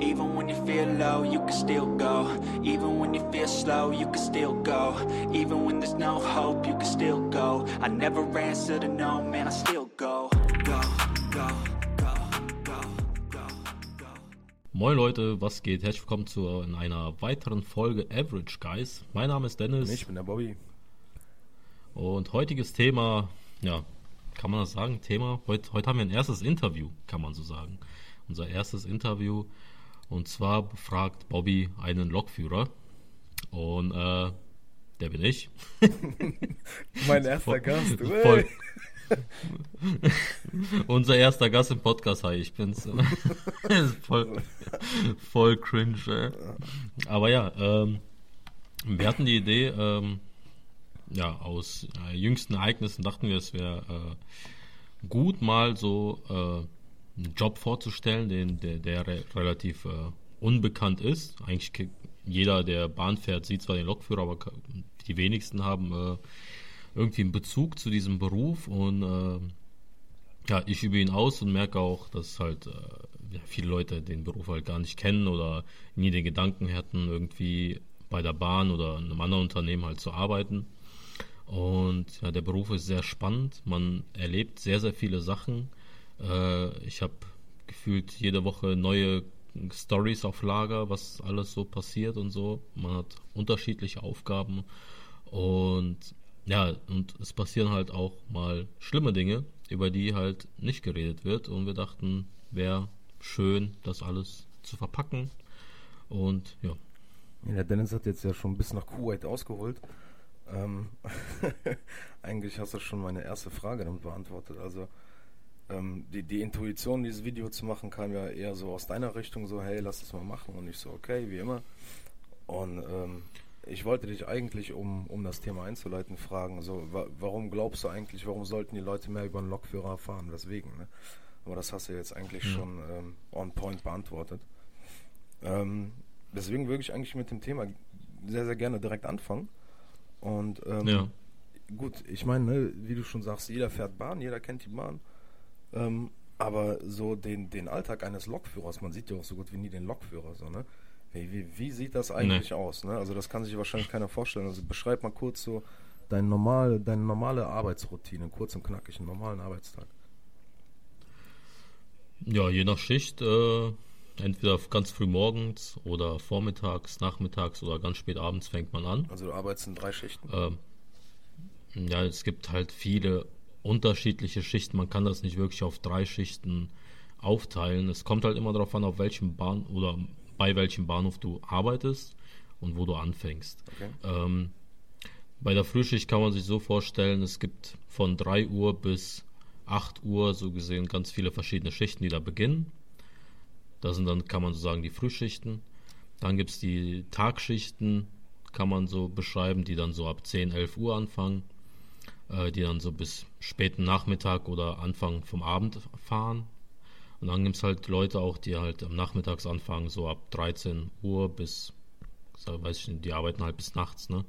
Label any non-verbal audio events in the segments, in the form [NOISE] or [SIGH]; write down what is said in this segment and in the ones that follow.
Even when you feel low, you can still go. Even when you feel slow, you can still go. Even when there's no hope, you can still go. I never answer to no, man, I still go. Go, go, go, go, go, go. Moin Leute, was geht? Herzlich willkommen zu in einer weiteren Folge Average Guys. Mein Name ist Dennis Ich bin der Bobby. und heutiges Thema, ja, kann man das sagen? Thema, heute, heute haben wir ein erstes Interview, kann man so sagen. Unser erstes Interview und zwar befragt Bobby einen Lokführer und äh, der bin ich. [LAUGHS] Mein erster Voll- Gast. Voll- [LAUGHS] Unser erster Gast im Podcast, hi, ich bin's. [LAUGHS] voll, voll cringe, ey. Aber ja, ähm, wir hatten die Idee, ähm, ja, aus äh, jüngsten Ereignissen dachten wir, es wäre äh, gut, mal so äh, einen Job vorzustellen, den, der, der re relativ äh, unbekannt ist. Eigentlich jeder, der Bahn fährt, sieht zwar den Lokführer, aber die wenigsten haben äh, irgendwie einen Bezug zu diesem Beruf und äh, ja, ich übe ihn aus und merke auch, dass halt äh, ja, viele Leute den Beruf halt gar nicht kennen oder nie den Gedanken hatten, irgendwie bei der Bahn oder in einem anderen Unternehmen halt zu arbeiten. Und ja, der Beruf ist sehr spannend. Man erlebt sehr, sehr viele Sachen. Äh, ich habe gefühlt jede Woche neue Stories auf Lager, was alles so passiert und so. Man hat unterschiedliche Aufgaben und ja, und es passieren halt auch mal schlimme Dinge, über die halt nicht geredet wird. Und wir dachten, wäre schön, das alles zu verpacken. Und ja, Ja, der Dennis hat jetzt ja schon bis nach Kuwait ausgeholt. Ähm, [LAUGHS] eigentlich hast du schon meine erste Frage damit beantwortet. Also ähm, die, die Intuition, dieses Video zu machen, kam ja eher so aus deiner Richtung, so hey, lass das mal machen. Und ich so, okay, wie immer. Und ähm, ich wollte dich eigentlich, um, um das Thema einzuleiten, fragen, so, wa warum glaubst du eigentlich, warum sollten die Leute mehr über einen Lokführer erfahren? Weswegen? Ne? Aber das hast du jetzt eigentlich schon ähm, on point beantwortet. Ähm, deswegen würde ich eigentlich mit dem Thema sehr, sehr gerne direkt anfangen. Und ähm, ja, gut, ich meine, ne, wie du schon sagst, jeder fährt Bahn, jeder kennt die Bahn. Ähm, aber so den, den Alltag eines Lokführers, man sieht ja auch so gut wie nie den Lokführer, so, ne? Wie, wie, wie sieht das eigentlich aus, ne? Also das kann sich wahrscheinlich keiner vorstellen. Also beschreib mal kurz so dein normal, deine normale Arbeitsroutine, kurz und knackig, einen normalen Arbeitstag. ja, je nach Schicht, äh, entweder ganz früh morgens oder vormittags, nachmittags oder ganz spät abends fängt man an. Also du arbeitest in drei Schichten. Ähm, ja, es gibt halt viele unterschiedliche Schichten. Man kann das nicht wirklich auf drei Schichten aufteilen. Es kommt halt immer darauf an, auf welchem Bahn oder bei welchem Bahnhof du arbeitest und wo du anfängst. Okay. Ähm, bei der Frühschicht kann man sich so vorstellen, es gibt von 3 Uhr bis 8 Uhr so gesehen ganz viele verschiedene Schichten, die da beginnen. Das sind dann, kann man so sagen, die Frühschichten. Dann gibt es die Tagschichten, kann man so beschreiben, die dann so ab 10, 11 Uhr anfangen, äh, die dann so bis späten Nachmittag oder Anfang vom Abend fahren. Und dann gibt es halt Leute auch, die halt am Nachmittags anfangen, so ab 13 Uhr bis, weiß ich nicht, die arbeiten halt bis nachts, ne?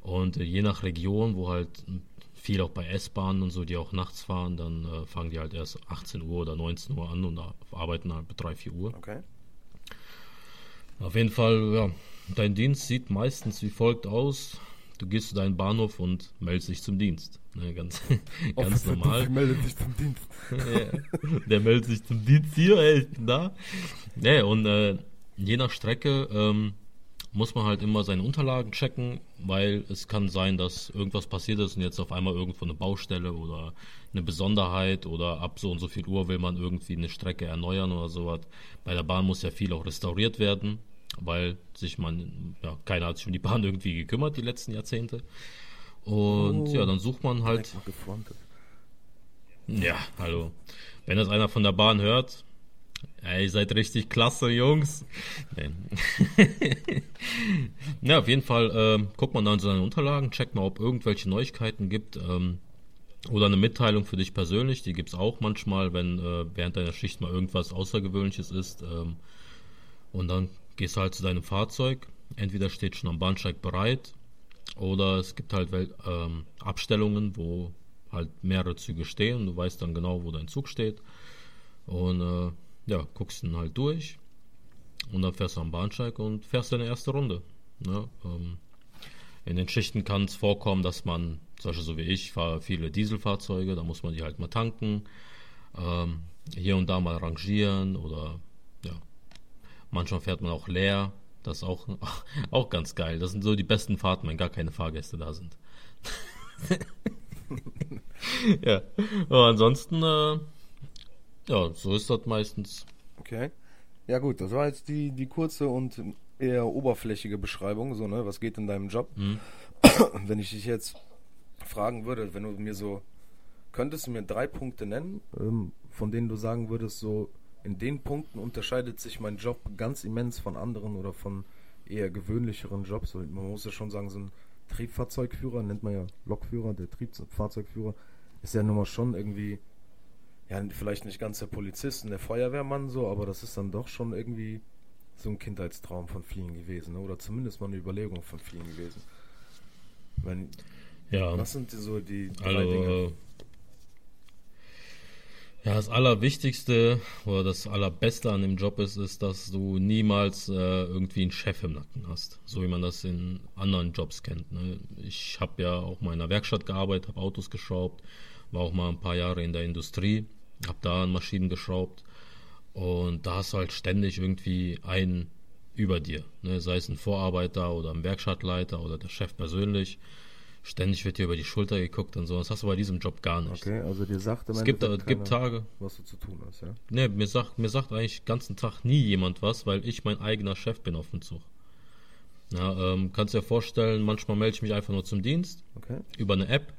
Und äh, je nach Region, wo halt viel auch bei S-Bahnen und so, die auch nachts fahren, dann äh, fangen die halt erst 18 Uhr oder 19 Uhr an und arbeiten halt bis 3, 4 Uhr. Okay. Auf jeden Fall, ja, dein Dienst sieht meistens wie folgt aus. Du gehst zu deinem Bahnhof und meldest dich zum Dienst. Ne, ganz [LAUGHS] ganz normal. Meldet dich zum Dienst. [LAUGHS] Ja, der meldet sich zum Dienst hier, ey, ich bin da. Ja, und äh, je nach Strecke ähm, muss man halt immer seine Unterlagen checken, weil es kann sein, dass irgendwas passiert ist und jetzt auf einmal irgendwo eine Baustelle oder eine Besonderheit oder ab so und so viel Uhr will man irgendwie eine Strecke erneuern oder sowas. Bei der Bahn muss ja viel auch restauriert werden, weil sich man, ja, keiner hat sich um die Bahn irgendwie gekümmert die letzten Jahrzehnte. Und Oh. ja, dann sucht man halt ja, hallo. Wenn das einer von der Bahn hört, ey, ihr seid richtig klasse, Jungs. Ja, [LAUGHS] auf jeden Fall ähm, guckt man dann seine Unterlagen, checkt mal, ob irgendwelche Neuigkeiten gibt ähm, oder eine Mitteilung für dich persönlich. Die gibt's auch manchmal, wenn äh, während deiner Schicht mal irgendwas Außergewöhnliches ist. Ähm, und dann gehst halt zu deinem Fahrzeug. Entweder steht schon am Bahnsteig bereit oder es gibt halt ähm, Abstellungen, wo halt mehrere Züge stehen und du weißt dann genau, wo dein Zug steht. Und äh, ja, guckst ihn halt durch. und dann fährst du am Bahnsteig und fährst deine erste Runde. Ne? Ähm, in den Schichten kann es vorkommen, dass man, zum Beispiel so wie ich, fahre viele Dieselfahrzeuge, da muss man die halt mal tanken, ähm, hier und da mal rangieren oder manchmal fährt man auch leer, das ist auch, [LAUGHS] auch ganz geil. Das sind so die besten Fahrten, wenn gar keine Fahrgäste da sind. [LAUGHS] ja, aber ansonsten, äh, ja, so ist das meistens. Okay. Ja gut, das war jetzt die, die kurze und eher oberflächige Beschreibung, so, ne? Was geht in deinem Job? Mhm. [CLEARS THROAT] Wenn ich dich jetzt fragen würde, wenn du mir so, könntest du mir drei Punkte nennen, ähm, von denen du sagen würdest, so, in den Punkten unterscheidet sich mein Job ganz immens von anderen oder von eher gewöhnlicheren Jobs. Man muss ja schon sagen, so ein Triebfahrzeugführer, nennt man ja Lokführer, der Triebfahrzeugführer, ist ja nun mal schon irgendwie, ja, vielleicht nicht ganz der Polizist und der Feuerwehrmann so, aber das ist dann doch schon irgendwie so ein Kindheitstraum von vielen gewesen, ne? oder zumindest mal eine Überlegung von vielen gewesen. Wenn, Ja, was sind so die drei also, Dinge? Ja, das Allerwichtigste oder das Allerbeste an dem Job ist, ist, dass du niemals äh, irgendwie einen Chef im Nacken hast, so wie man das in anderen Jobs kennt. Ne? Ich habe ja auch mal in einer Werkstatt gearbeitet, habe Autos geschraubt, war auch mal ein paar Jahre in der Industrie, habe da an Maschinen geschraubt und da hast du halt ständig irgendwie einen über dir, ne? sei es ein Vorarbeiter oder ein Werkstattleiter oder der Chef persönlich. Ständig wird dir über die Schulter geguckt und so. Das hast du bei diesem Job gar nicht. Okay, also dir sagt im Es gibt, es gibt Tage, was du zu tun hast, ja? ne, mir sagt, mir sagt eigentlich den ganzen Tag nie jemand was, weil ich mein eigener Chef bin auf dem Zug. Ja, ähm, kannst dir vorstellen, manchmal melde ich mich einfach nur zum Dienst Okay. über eine App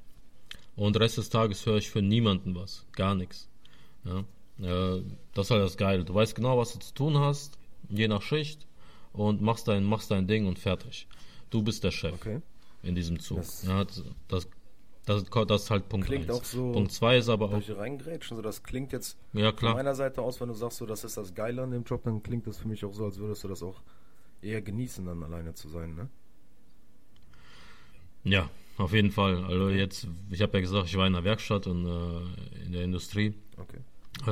und Rest des Tages höre ich für niemanden was. Gar nichts. Ja, äh, das ist halt das Geile. Du weißt genau, was du zu tun hast, je nach Schicht und machst dein, machst dein Ding und fertig. Du bist der Chef Okay. In diesem Zug. Das- ja, das, das, das, ist halt Punkt Klingt 1. auch so- Punkt 2 ist aber auch, ich reingrätschen? So, das klingt jetzt ja von meiner Seite aus, wenn du sagst, so, das ist das Geile an dem Job, dann klingt das für mich auch so, als würdest du das auch eher genießen, dann alleine zu sein, ne? Ja, auf jeden Fall. Also jetzt, ich habe ja gesagt, ich war in der Werkstatt und äh, in der Industrie Okay.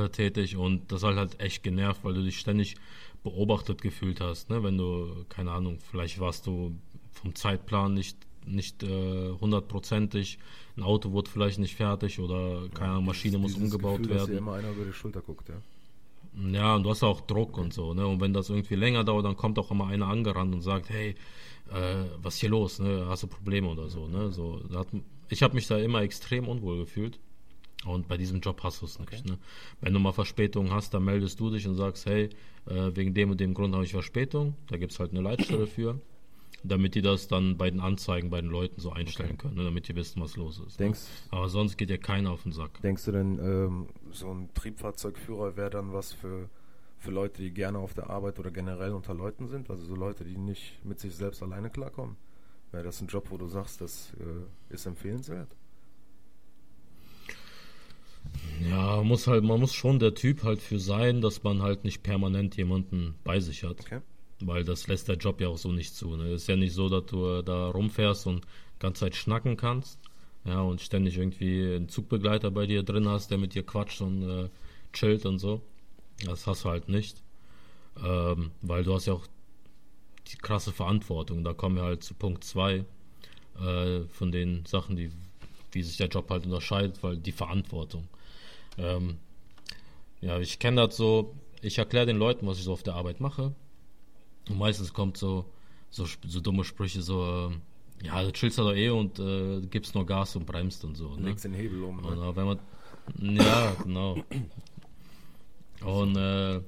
äh, tätig und das hat halt echt genervt, weil du dich ständig beobachtet gefühlt hast, ne? Wenn du, keine Ahnung, vielleicht warst du vom Zeitplan nicht nicht äh, hundertprozentig, ein Auto wurde vielleicht nicht fertig oder keine Ahnung, Maschine muss Dieses umgebaut Gefühl, Dass dir werden. immer einer über die Schulter guckt, ja. Ja, und du hast auch Druck und so, ne? Und wenn das irgendwie länger dauert, dann kommt auch immer einer angerannt und sagt, hey, äh, was ist hier los, ne? Hast du Probleme oder so, ne? So, hat, ich habe mich da immer extrem unwohl gefühlt. Und bei diesem Job hast du es nicht. Ne? Wenn du mal Verspätung hast, dann meldest du dich und sagst, hey, äh, wegen dem und dem Grund habe ich Verspätung. Da gibt es halt eine Leitstelle für, damit die das dann bei den Anzeigen bei den Leuten so einstellen können, ne? damit die wissen, was los ist. Denkst, Ne? Aber sonst geht dir keiner auf den Sack. denkst du denn, ähm, so ein Triebfahrzeugführer wäre dann was für, für Leute, die gerne auf der Arbeit oder generell unter Leuten sind? Also so Leute, die nicht mit sich selbst alleine klarkommen? Wäre das ein Job, wo du sagst, das äh, ist empfehlenswert? Ja, man muss halt, man muss schon der Typ halt für sein, dass man halt nicht permanent jemanden bei sich hat. Okay. Weil das lässt der Job ja auch so nicht zu. Ne? Es ist ja nicht so, dass du äh, da rumfährst und ganze Zeit schnacken kannst. Ja, und ständig irgendwie einen Zugbegleiter bei dir drin hast, der mit dir quatscht und äh, chillt und so. Das hast du halt nicht. Ähm, weil du hast ja auch die krasse Verantwortung. Da kommen wir halt zu Punkt 2 äh, von den Sachen, die, wie sich der Job halt unterscheidet, weil die Verantwortung. Ähm, ja, ich kenne das so, ich erkläre den Leuten, was ich so auf der Arbeit mache. Und meistens kommt so, so, so dumme Sprüche, so, ähm, ja, du chillst ja doch eh und äh, gibst nur Gas und bremst und so. Ne? Legst den Hebel um. Und, Ne? wenn man, ja, genau. Und äh,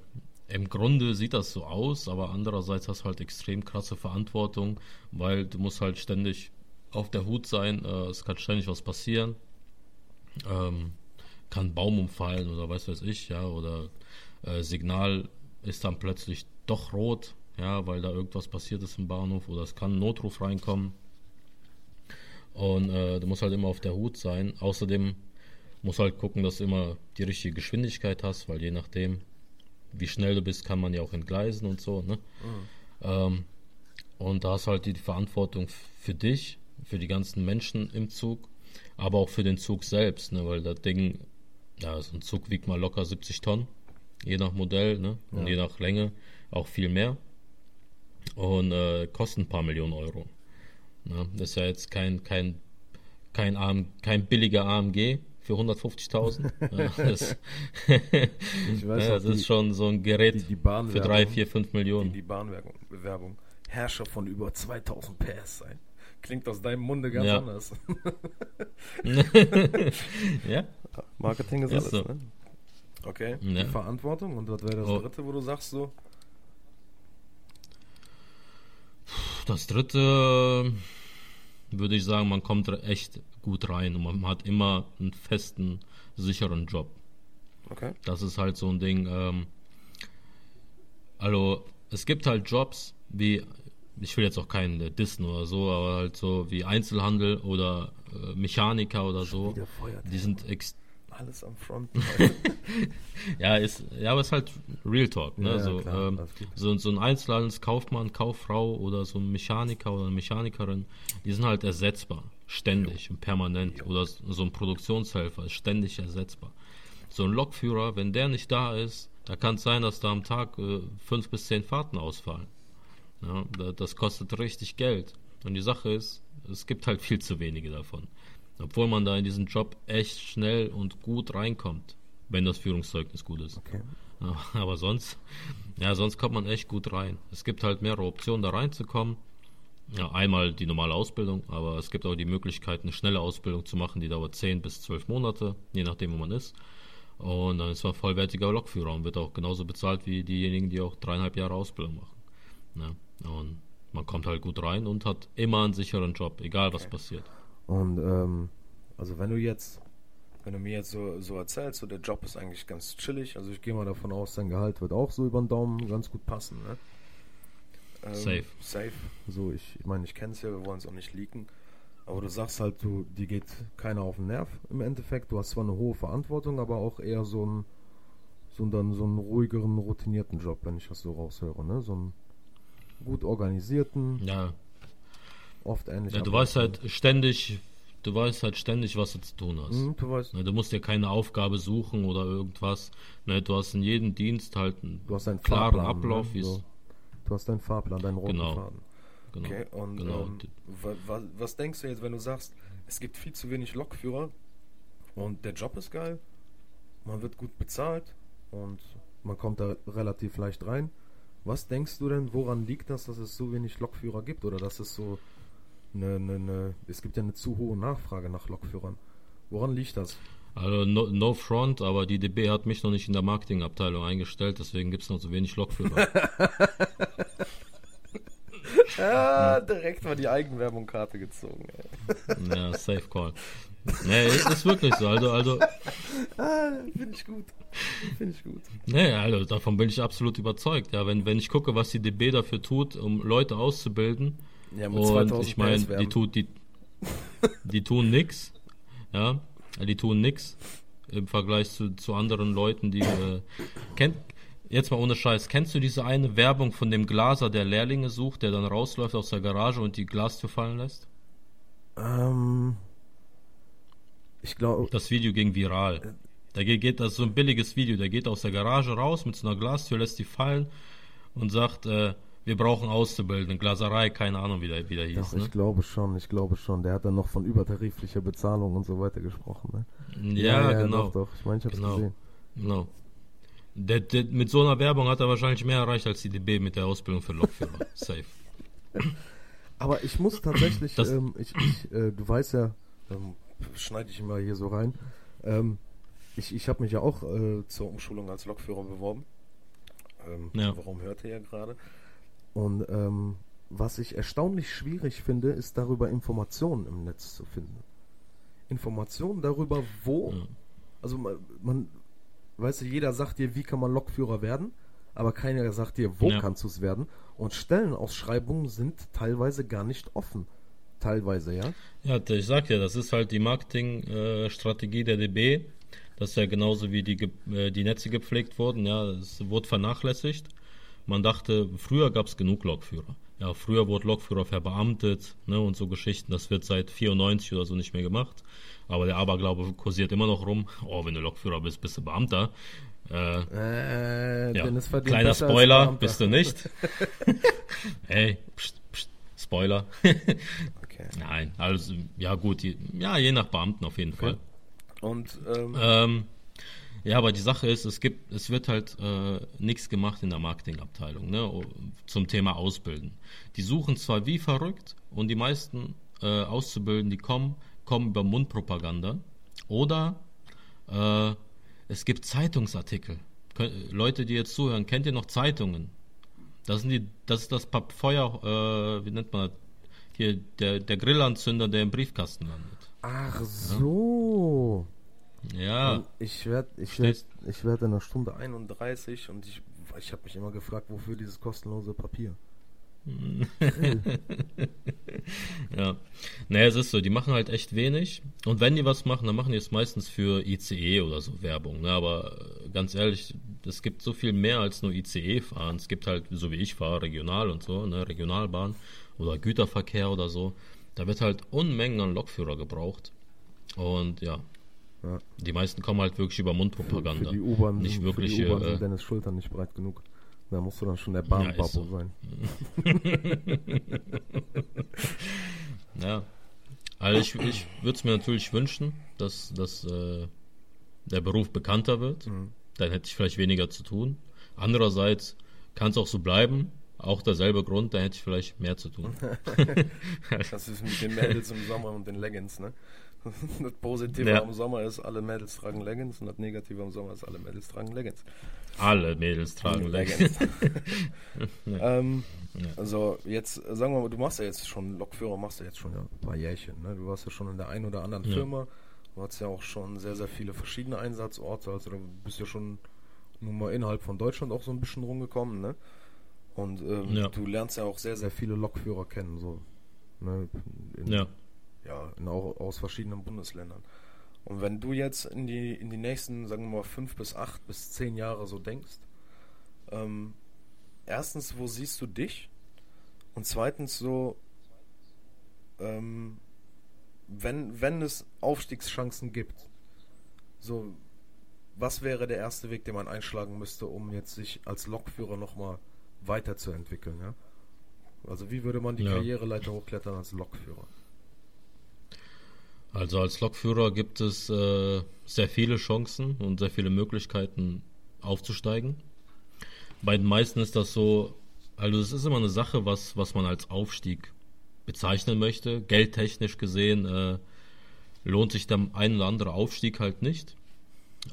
im Grunde sieht das so aus, aber andererseits hast du halt extrem krasse Verantwortung, weil du musst halt ständig auf der Hut sein, äh, es kann ständig was passieren. Ähm, kann ein Baum umfallen oder weiß weiß ich, ja, oder äh, Signal ist dann plötzlich doch rot, ja, weil da irgendwas passiert ist im Bahnhof oder es kann ein Notruf reinkommen. Und äh, du musst halt immer auf der Hut sein. Außerdem musst halt gucken, dass du immer die richtige Geschwindigkeit hast, weil je nachdem, wie schnell du bist, kann man ja auch entgleisen und so. Ne? Ähm, und da hast du halt die Verantwortung für dich, für die ganzen Menschen im Zug, aber auch für den Zug selbst, ne? weil das Ding, ja, so ein Zug wiegt mal locker 70 Tonnen, je nach Modell ne? und Ja. je nach Länge auch viel mehr. Und äh, kosten ein paar Millionen Euro. Ja, das ist ja jetzt kein, kein, kein, AM, kein billiger AMG für 150.000. [LAUGHS] ja, das, [LAUGHS] weiß ja, das ist die- schon so ein Gerät die, die für Bahnwerbung, 3, 4, 5 die, Millionen. die Bahnwerbung, Werbung, Herrscher von über 2000 PS sein. Klingt aus deinem Munde ganz Ja. anders. [LAUGHS] ja, Marketing ist, Ist alles, so. ne? Okay, die Verantwortung und was wäre das Oh. dritte, wo du sagst so? Das dritte würde ich sagen, man kommt echt gut rein und man hat immer einen festen, sicheren Job. Okay. Das ist halt so ein Ding. Ähm, also es gibt halt Jobs wie, ich will jetzt auch keinen äh, dissen oder so, aber halt so wie Einzelhandel oder äh, Mechaniker oder so. wieder Feuerwehr. Die sind ex Alles am Front. [LAUGHS] ja, ist, ja, aber ist halt Real Talk. Ne? Ja, so, klar, ähm, so, so ein Einzelhandelskaufmann, Kauffrau oder so ein Mechaniker oder eine Mechanikerin, die sind halt ersetzbar, ständig und permanent. Oder so ein Produktionshelfer ist ständig ersetzbar. So ein Lokführer, wenn der nicht da ist, da kann es sein, dass da am Tag äh, fünf bis zehn Fahrten ausfallen. Ja, da- das kostet richtig Geld. Und die Sache ist, es gibt halt viel zu wenige davon. Obwohl man da in diesen Job echt schnell und gut reinkommt, wenn das Führungszeugnis gut ist. Okay. [LAUGHS] Aber, sonst, ja, sonst kommt man echt gut rein. Es gibt halt mehrere Optionen, da reinzukommen. Ja, einmal die normale Ausbildung, aber es gibt auch die Möglichkeit, eine schnelle Ausbildung zu machen, die dauert 10 bis 12 Monate, je nachdem, wo man ist. Und dann ist man vollwertiger Lokführer und wird auch genauso bezahlt wie diejenigen, die auch dreieinhalb Jahre Ausbildung machen. Ja, und man kommt halt gut rein und hat immer einen sicheren Job, egal was passiert. Und ähm, also wenn du jetzt, wenn du mir jetzt so, so erzählst, so der Job ist eigentlich ganz chillig, also ich gehe mal davon aus, dein Gehalt wird auch so über den Daumen ganz gut passen, ne? Ähm, Safe. Safe. So, ich, ich meine, ich kenne es ja, wir wollen es auch nicht leaken. Aber du sagst halt, du, die geht keiner auf den Nerv im Endeffekt. Du hast zwar eine hohe Verantwortung, aber auch eher so einen, so einen, dann so einen ruhigeren, routinierten Job, wenn ich das so raushöre, ne? So einen gut organisierten, Ja, oft ähnlich. ja du weißt halt ständig, du weißt halt ständig, was du zu tun hast. Hm, du weißt, Ne, Du musst dir keine Aufgabe suchen oder irgendwas. Ne, Du hast in jedem Dienst halt einen du hast einen klaren Fahrplan, Ablauf, ne? wie es. so. Du hast deinen Fahrplan, deinen roten Genau. Faden. Genau. Okay, und genau. ähm, wa, wa, was denkst du jetzt, wenn du sagst, es gibt viel zu wenig Lokführer und der Job ist geil, man wird gut bezahlt und man kommt da relativ leicht rein. Was denkst du denn, woran liegt das, dass es so wenig Lokführer gibt oder dass es so eine, eine, eine es gibt ja eine zu hohe Nachfrage nach Lokführern. Woran liegt das? Also no, no front, aber die DB hat mich noch nicht in der Marketingabteilung eingestellt, deswegen gibt es noch so wenig Lokführer. [LAUGHS] Ja, direkt mal die Eigenwerbung-Karte gezogen. Ey. ja, safe call. Nee, ist, ist wirklich so. Also, also, Ah, finde ich gut. Finde ich gut. nee, also davon bin ich absolut überzeugt. Ja, wenn, wenn ich gucke, was die DB dafür tut, um Leute auszubilden, Ja, mit Und 2000 ich meine, die, tut, die, die tun nix. Ja, die tun nix im Vergleich zu, zu anderen Leuten, die. Äh, kennt, jetzt mal ohne Scheiß, kennst du diese eine Werbung von dem Glaser, der Lehrlinge sucht, der dann rausläuft aus der Garage und die Glastür fallen lässt? Ähm, ich glaube, Das Video ging viral. Da geht, geht das ist so ein billiges Video, der geht aus der Garage raus mit so einer Glastür, lässt die fallen und sagt, äh, wir brauchen Auszubildende, Glaserei, keine Ahnung, wie der, wie der hieß. Doch, Ne? ich glaube schon, ich glaube schon. Der hat dann noch von übertariflicher Bezahlung und so weiter gesprochen, ne? Ja, genau. Doch, doch. Ich meine, ich hab's Genau. gesehen. Genau. Der, der, mit so einer Werbung hat er wahrscheinlich mehr erreicht als die DB mit der Ausbildung für Lokführer. [LAUGHS] Safe. Aber ich muss tatsächlich, ähm, ich, ich, äh, du weißt ja, ähm, schneide ich mal hier so rein. Ähm, ich ich habe mich ja auch äh, zur Umschulung als Lokführer beworben. Ähm, Ja. Warum hört ihr ja gerade? Und ähm, was ich erstaunlich schwierig finde, ist darüber Informationen im Netz zu finden. Informationen darüber, wo, Ja. also man, man weißt du, jeder sagt dir, wie kann man Lokführer werden, aber keiner sagt dir, wo Ja. kannst du es werden. Und Stellenausschreibungen sind teilweise gar nicht offen. Teilweise, ja. Ja, ich sag ja, das ist halt die Marketingstrategie der DB. Das ist ja genauso wie die, äh, die Netze gepflegt wurden. Ja, es wurde vernachlässigt. Man dachte, früher gab es genug Lokführer. Ja, früher wurde Lokführer verbeamtet ne, und so Geschichten. Das wird seit 94 oder so nicht mehr gemacht. Aber der Aberglaube kursiert immer noch rum. Oh, wenn du Lokführer bist, bist du Beamter. Äh, Äh, ja. Kleiner Spoiler, bist du nicht. [LAUGHS] hey, pst, pst, Spoiler. [LAUGHS] Okay. Nein, also, ja gut, je, ja, je nach Beamten auf jeden Fall. Und ähm, Ähm, ja, aber die Sache ist, es gibt, es wird halt äh, nichts gemacht in der Marketingabteilung, ne, zum Thema Ausbilden. Die suchen zwar wie verrückt und die meisten äh, Auszubildenden, die kommen, kommen über Mundpropaganda oder äh, es gibt Zeitungsartikel. Leute, die jetzt zuhören, kennt ihr noch Zeitungen? Das sind die, das ist das Pap- Feuer, äh, wie nennt man das? Hier, der, der Grillanzünder, der im Briefkasten landet. ach so. Ja. Und Ich werde ich werd, ich werd in einer Stunde 31 und ich, ich habe mich immer gefragt, wofür dieses kostenlose Papier. [LAUGHS] Ja, naja, es ist so, die machen halt echt wenig. Und wenn die was machen, dann machen die es meistens für ICE oder so Werbung. Ne? Aber äh, ganz ehrlich, es gibt so viel mehr als nur ICE fahren. Es gibt halt, so wie ich fahre, Regional und so, ne? Regionalbahn oder Güterverkehr oder so. Da wird halt Unmengen an Lokführer gebraucht. Und ja, Ja. die meisten kommen halt wirklich über Mundpropaganda. Für die U-Bahn Nicht sind, wirklich, für die U-Bahn äh, sind Dennis Schultern nicht breit genug. Da musst du dann schon der Ja, Bahnbabo ist so. sein. [LAUGHS] Ja. Also ich, ich würde es mir natürlich wünschen, dass, dass äh, der Beruf bekannter wird. Dann hätte ich vielleicht weniger zu tun. Andererseits kann es auch so bleiben. Auch derselbe Grund, da hätte ich vielleicht mehr zu tun. [LAUGHS] [LAUGHS] Das ist mit den Mädels im Sommer und den Leggings, ne? [LAUGHS] Das Positive Ja. am Sommer ist, alle Mädels tragen Leggings und das Negative am Sommer ist, alle Mädels tragen Leggings. Alle Mädels tragen Leggings. [LAUGHS] ähm, Ja. Also jetzt, sagen wir mal, du machst ja jetzt schon, Lokführer machst du jetzt schon ja, ein paar Jährchen, ne? Du warst ja schon in der einen oder anderen Ja. Firma, du hast ja auch schon sehr, sehr viele verschiedene Einsatzorte, also du bist ja schon nun mal innerhalb von Deutschland auch so ein bisschen rumgekommen, ne? Und ähm, Ja. du lernst ja auch sehr, sehr viele Lokführer kennen, so. Ne? In, Ja. Ja, in, auch aus verschiedenen Bundesländern. Und wenn du jetzt in die, in die nächsten, sagen wir mal, fünf bis acht bis zehn Jahre so denkst, ähm, erstens, wo siehst du dich? Und zweitens so, ähm, wenn, wenn es Aufstiegschancen gibt, so, was wäre der erste Weg, den man einschlagen müsste, um jetzt sich als Lokführer nochmal weiterzuentwickeln, ja? Also wie würde man die Ja. Karriereleiter hochklettern als Lokführer? Also als Lokführer gibt es äh, sehr viele Chancen und sehr viele Möglichkeiten aufzusteigen. Bei den meisten ist das so, also es ist immer eine Sache, was, was man als Aufstieg bezeichnen möchte. Geldtechnisch gesehen äh, lohnt sich der ein oder andere Aufstieg halt nicht.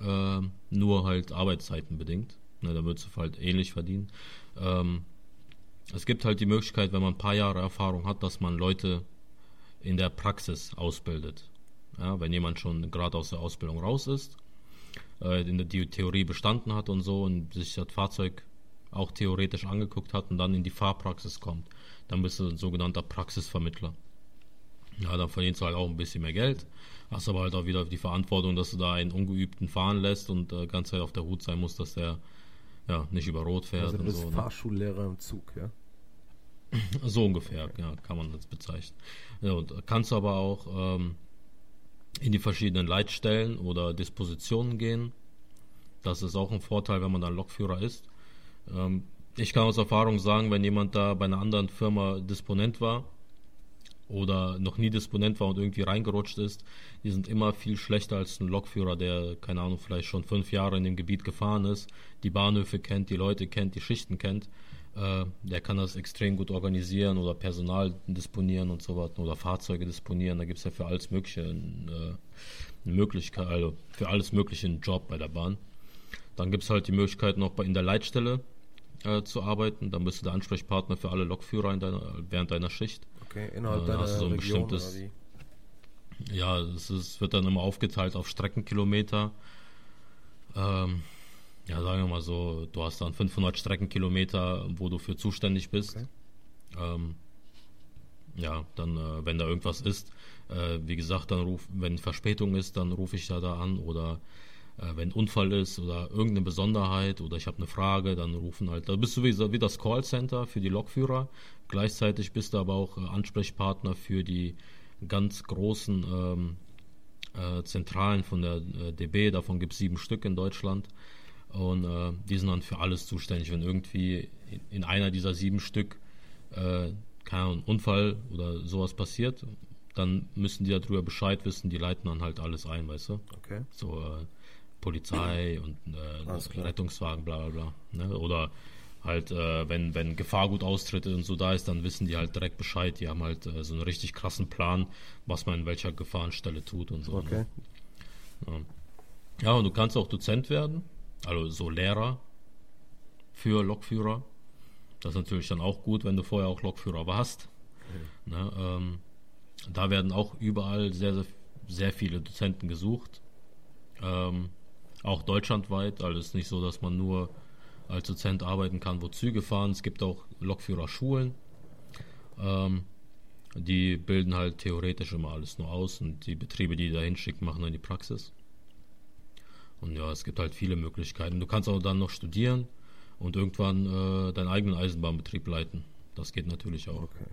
Äh, nur halt Arbeitszeiten bedingt. Ne, da würdest du halt ähnlich verdienen. Ähm, es gibt halt die Möglichkeit, wenn man ein paar Jahre Erfahrung hat, dass man Leute in der Praxis ausbildet. Ja, wenn jemand schon gerade aus der Ausbildung raus ist, äh, in der die Theorie bestanden hat und so und sich das Fahrzeug auch theoretisch angeguckt hat und dann in die Fahrpraxis kommt, dann bist du ein sogenannter Praxisvermittler. Ja, dann verdienst du halt auch ein bisschen mehr Geld, hast aber halt auch wieder die Verantwortung, dass du da einen Ungeübten fahren lässt und äh, ganz Zeit auf der Hut sein musst, dass der ja nicht über Rot fährt Also du und bist so. Ne? Fahrschullehrer im Zug, ja? So ungefähr, ja, kann man das bezeichnen. Ja, und kannst aber auch ähm, in die verschiedenen Leitstellen oder Dispositionen gehen. Das ist auch ein Vorteil, wenn man dann Lokführer ist. Ähm, ich kann aus Erfahrung sagen, wenn jemand da bei einer anderen Firma Disponent war oder noch nie Disponent war und irgendwie reingerutscht ist, die sind immer viel schlechter als ein Lokführer, der, keine Ahnung, vielleicht schon fünf Jahre in dem Gebiet gefahren ist, die Bahnhöfe kennt, die Leute kennt, die Schichten kennt. Äh, der kann das extrem gut organisieren oder Personal disponieren und so weiter oder Fahrzeuge disponieren. Da gibt es ja für alles Mögliche äh, eine Möglichkeit, also für alles Mögliche einen Job bei der Bahn. Dann gibt es halt die Möglichkeit noch bei, in der Leitstelle äh, zu arbeiten. Dann bist du der Ansprechpartner für alle Lokführer in deiner, während deiner Schicht. Okay, innerhalb dann deiner hast du so ein Region bestimmtes-? Ja, es wird dann immer aufgeteilt auf Streckenkilometer. Ähm, ja, sagen wir mal so, du hast dann 500 Streckenkilometer, wo du für zuständig bist. Okay. Ähm, ja, dann, äh, wenn da irgendwas ist, äh, wie gesagt, dann ruf, wenn Verspätung ist, dann rufe ich da da an oder äh, wenn Unfall ist oder irgendeine Besonderheit oder ich habe eine Frage, dann rufen halt, da bist du wie, wie das Callcenter für die Lokführer. Gleichzeitig bist du aber auch äh, Ansprechpartner für die ganz großen ähm, äh, Zentralen von der äh, DB, davon gibt es sieben Stück in Deutschland. Und äh, die sind dann für alles zuständig. Wenn irgendwie in, in einer dieser sieben Stück äh, kein Unfall oder sowas passiert, dann müssen die darüber Bescheid wissen, die leiten dann halt alles ein, weißt du? Okay. So äh, Polizei und äh. Rettungswagen, bla bla bla. Ne? Oder halt, äh, wenn, wenn Gefahrgut austritt und so da ist, dann wissen die halt direkt Bescheid. Die haben halt äh, so einen richtig krassen Plan, was man in welcher Gefahrenstelle tut und so. Okay. Ne? Ja, und du kannst auch Dozent werden, also so Lehrer für Lokführer. Das ist natürlich dann auch gut, wenn du vorher auch Lokführer warst. Ne, ähm, da werden auch überall sehr, sehr, sehr viele Dozenten gesucht. Ähm, auch deutschlandweit. Also es ist nicht so, dass man nur als Dozent arbeiten kann, wo Züge fahren. Es gibt auch Lokführerschulen. Ähm, die bilden halt theoretisch immer alles nur aus und die Betriebe, die da hinschicken, machen dann die Praxis. Und ja, es gibt halt viele Möglichkeiten. Du kannst auch dann noch studieren und irgendwann äh, deinen eigenen Eisenbahnbetrieb leiten. Das geht natürlich auch. Okay.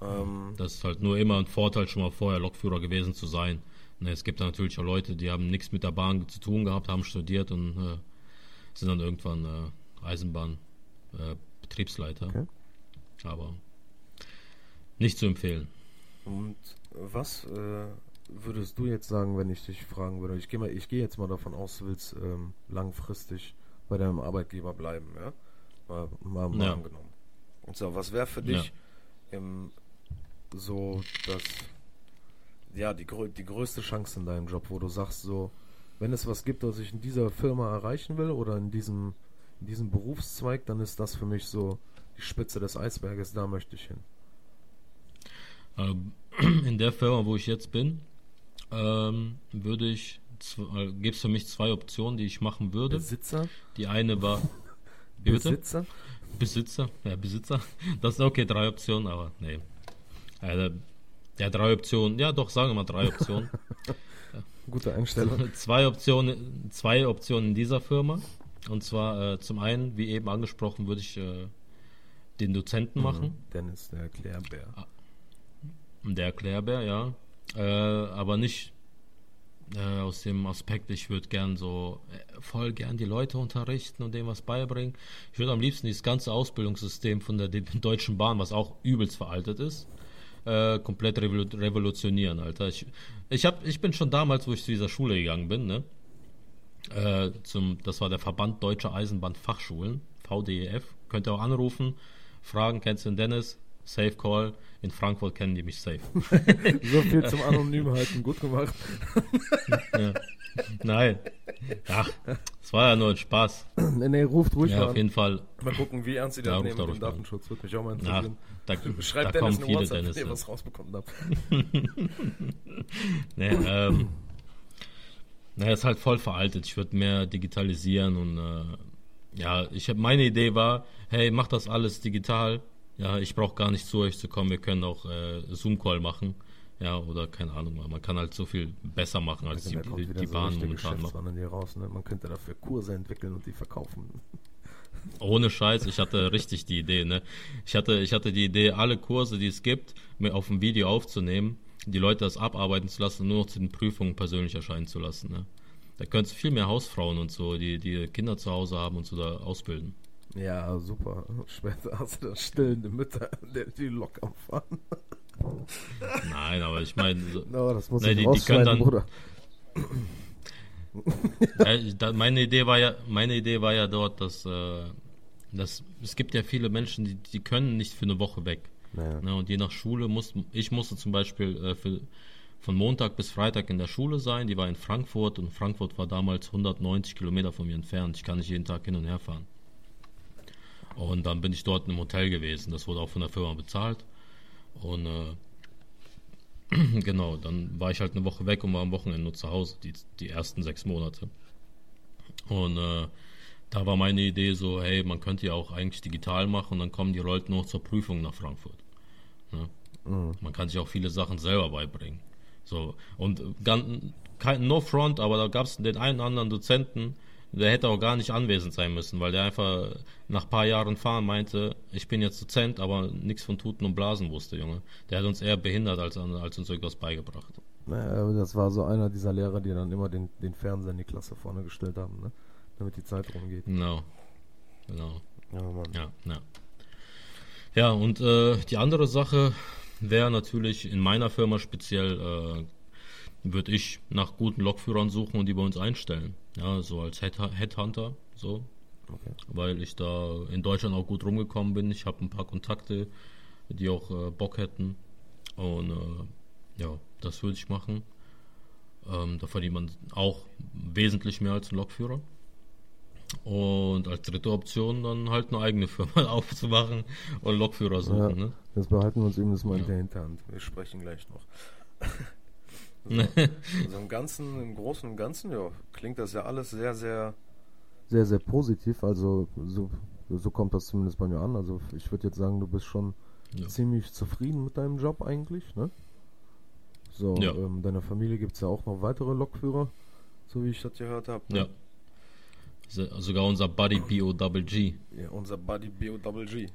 Ähm, Das ist halt nur immer ein Vorteil, schon mal vorher Lokführer gewesen zu sein. Ne, es gibt natürlich auch Leute, die haben nichts mit der Bahn zu tun gehabt, haben studiert und äh, sind dann irgendwann äh, Eisenbahnbetriebsleiter. Äh. Okay. Aber nicht zu empfehlen. und was äh, würdest du jetzt sagen, wenn ich dich fragen würde? Ich gehe mal, ich gehe jetzt mal davon aus, du willst ähm, langfristig bei deinem Arbeitgeber bleiben, ja? Mal, mal, mal Ja. angenommen. Und so, was wäre für dich im, so das, ja, die, die größte Chance in deinem Job, wo du sagst, so, wenn es was gibt, was ich in dieser Firma erreichen will oder in diesem, in diesem Berufszweig, dann ist das für mich so die Spitze des Eisberges, da möchte ich hin. Ähm, [CLEARS THROAT] in der Firma, wo ich jetzt bin, ähm, würde ich, äh, gibt es für mich zwei Optionen, die ich machen würde. Besitzer? Die eine war? Besitzer? Besitzer, ja, Besitzer. Das sind okay, drei Optionen, aber nee. Äh, ja, drei Optionen, ja doch, sagen wir mal drei Optionen. [LAUGHS] Gute Einstellung. [LAUGHS] zwei Optionen, zwei Optionen in dieser Firma. Und zwar äh, zum einen, wie eben angesprochen, würde ich äh, den Dozenten machen. Dennis, der Erklärbär. Der Erklärbär, ja. Äh, aber nicht äh, aus dem Aspekt, ich würde gern so äh, voll gern die Leute unterrichten und denen was beibringen. Ich würde am liebsten dieses ganze Ausbildungssystem von der De- [LAUGHS] Deutschen Bahn, was auch übelst veraltet ist, äh, komplett revolu revolutionieren, Alter. Ich, ich, hab, ich bin schon damals, wo ich zu dieser Schule gegangen bin, ne? Äh, zum, das war der Verband Deutscher Eisenbahnfachschulen, VDEF. Könnt ihr auch anrufen, fragen, kennst du den Dennis? Safe Call. In Frankfurt kennen die mich safe. [LAUGHS] So viel zum Anonymhalten, gut gemacht. [LAUGHS] ja. Nein. Ach, es war ja nur ein Spaß. nee, nee, ruft ruhig Ja, mal auf an. jeden Fall. Mal gucken, wie ernst sie das Ja, nehmen ruft mit dem. Datenschutz. Würde mich auch mal interessieren. da, [LAUGHS] Schreibt da Dennis kommen eine viele WhatsApp, wenn Dennis. ihr Ja. was rausbekommen habt. Nee, ähm, naja, ist halt voll veraltet. Ich würde mehr digitalisieren und äh, ja, ich habe meine Idee war, hey, mach das alles digital. Ja, ich brauche gar nicht zu euch zu kommen. Wir können auch äh, Zoom-Call machen. Ja, oder keine Ahnung, man kann halt so viel besser machen, als die, kommt die, wieder die so Bahn momentan macht. Raus. Ne? Man könnte dafür Kurse entwickeln und die verkaufen. Ohne Scheiß, ich hatte richtig die Idee, ne? Ich hatte, ich hatte die Idee, alle Kurse, die es gibt, mir auf dem Video aufzunehmen, die Leute das abarbeiten zu lassen und nur noch zu den Prüfungen persönlich erscheinen zu lassen, ne? Da könntest du viel mehr Hausfrauen und so, die, die Kinder zu Hause haben und so da ausbilden. Ja, super. Später hast du da stillende Mütter, die, die Lok am Fahren. Nein, aber ich meine, so, [LAUGHS] No, das muss Nee, ich die- die können dann- Bruder. Ich- [LAUGHS] da, meine Idee war ja, meine Idee war ja dort, dass, äh, dass es gibt ja viele Menschen, die, die können nicht für eine Woche weg. Naja. Ne, und je nach Schule muss ich musste zum Beispiel äh, für, von Montag bis Freitag in der Schule sein. Die war in Frankfurt und Frankfurt war damals 190 Kilometer von mir entfernt. Ich kann nicht jeden Tag hin und her fahren. Und dann bin ich dort im Hotel gewesen. Das wurde auch von der Firma bezahlt. Und äh, [CLEARS THROAT] genau, dann war ich halt eine Woche weg und war am Wochenende nur zu Hause, die, die ersten sechs Monate. Und äh, da war meine Idee so, hey, man könnte ja auch eigentlich digital machen und dann kommen die Leute nur zur Prüfung nach Frankfurt. Ne? Man kann sich auch viele Sachen selber beibringen. So, und ganz, kein No Front, aber da gab es den einen oder anderen Dozenten, der hätte auch gar nicht anwesend sein müssen, weil der einfach nach ein paar Jahren fahren meinte, ich bin jetzt Dozent, aber nichts von Tuten und Blasen wusste, Junge. Der hat uns eher behindert, als, als uns irgendwas beigebracht. Naja, das war so einer dieser Lehrer, die dann immer den, den Fernseher in die Klasse vorne gestellt haben. Ne? damit die Zeit rumgeht. Genau. Genau. Ja, Mann. Ja, ja. Ja, und äh, die andere Sache wäre natürlich in meiner Firma speziell, äh, würde ich nach guten Lokführern suchen und die bei uns einstellen. Ja, so als Head Headhunter, so. Okay. Weil ich da in Deutschland auch gut rumgekommen bin. Ich habe ein paar Kontakte, die auch äh, Bock hätten. Und äh, ja, das würde ich machen. Ähm, da verdient man auch wesentlich mehr als ein Lokführer. Und als dritte Option dann halt eine eigene Firma [LAUGHS] aufzumachen und Lokführer suchen. Ja, Ne? das behalten wir uns eben das mal in Ja. der Hinterhand. Wir sprechen gleich noch. [LAUGHS] so, also im Ganzen, im Großen und Ganzen, ja, klingt das ja alles sehr, sehr, sehr, sehr positiv. Also so, so kommt das zumindest bei mir an. Also ich würde jetzt sagen, du bist schon Ja. ziemlich zufrieden mit deinem Job eigentlich, ne? So, Ja. ähm, deiner Familie gibt es ja auch noch weitere Lokführer, so wie ich das gehört habe. ne? Ja. So- Sogar unser Buddy BOWG. Ja, unser Buddy BOWG.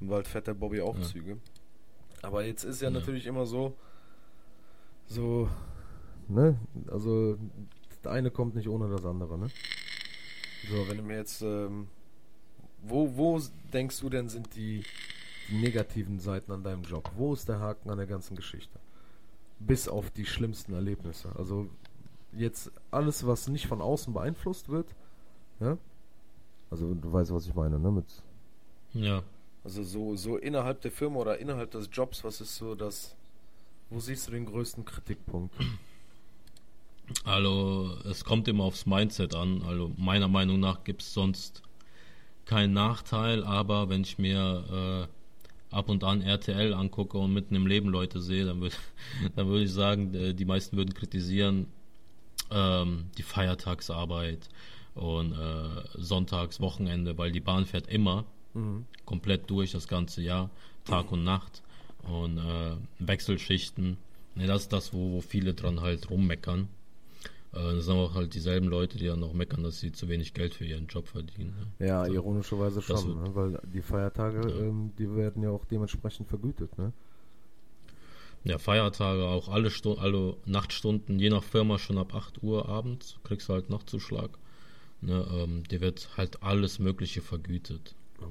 Und bald fährt der Bobby auch Ja. Züge. Aber jetzt ist ja, Ja. natürlich immer so, so, ne? Also, das eine kommt nicht ohne das andere, ne? So, wenn du mir jetzt, ähm, wo, wo denkst du denn sind die, die negativen Seiten an deinem Job? Wo ist der Haken an der ganzen Geschichte? Bis auf die schlimmsten Erlebnisse. Also, jetzt alles, was nicht von außen beeinflusst wird, ja? Also, du weißt, was ich meine, ne? Mit, Ja. also so, so innerhalb der Firma oder innerhalb des Jobs, was ist so das, wo siehst du den größten Kritikpunkt? Also, es kommt immer aufs Mindset an. Also, meiner Meinung nach gibt es sonst keinen Nachteil, aber wenn ich mir äh, ab und an RTL angucke und mitten im Leben Leute sehe, dann würde [LAUGHS] dann würd ich sagen, äh, die meisten würden kritisieren ähm, die Feiertagsarbeit und äh, Sonntags, Wochenende, weil die Bahn fährt immer Mhm. komplett durch das ganze Jahr, Tag [CLEARS THROAT] und Nacht und äh, Wechselschichten. Ne, das ist das, wo, wo viele dran halt rummeckern. Äh, das sind auch halt dieselben Leute, die dann auch meckern, dass sie zu wenig Geld für ihren Job verdienen. Ne? Ja, So. ironischerweise schon, ne? weil die Feiertage, Ja. ähm, die werden ja auch dementsprechend vergütet, ne? Ja, Feiertage, auch alle, Stu alle Nachtstunden, je nach Firma schon ab 8 Uhr abends, kriegst du halt Nachtzuschlag. Ne, ähm, dir wird halt alles Mögliche vergütet. Ja.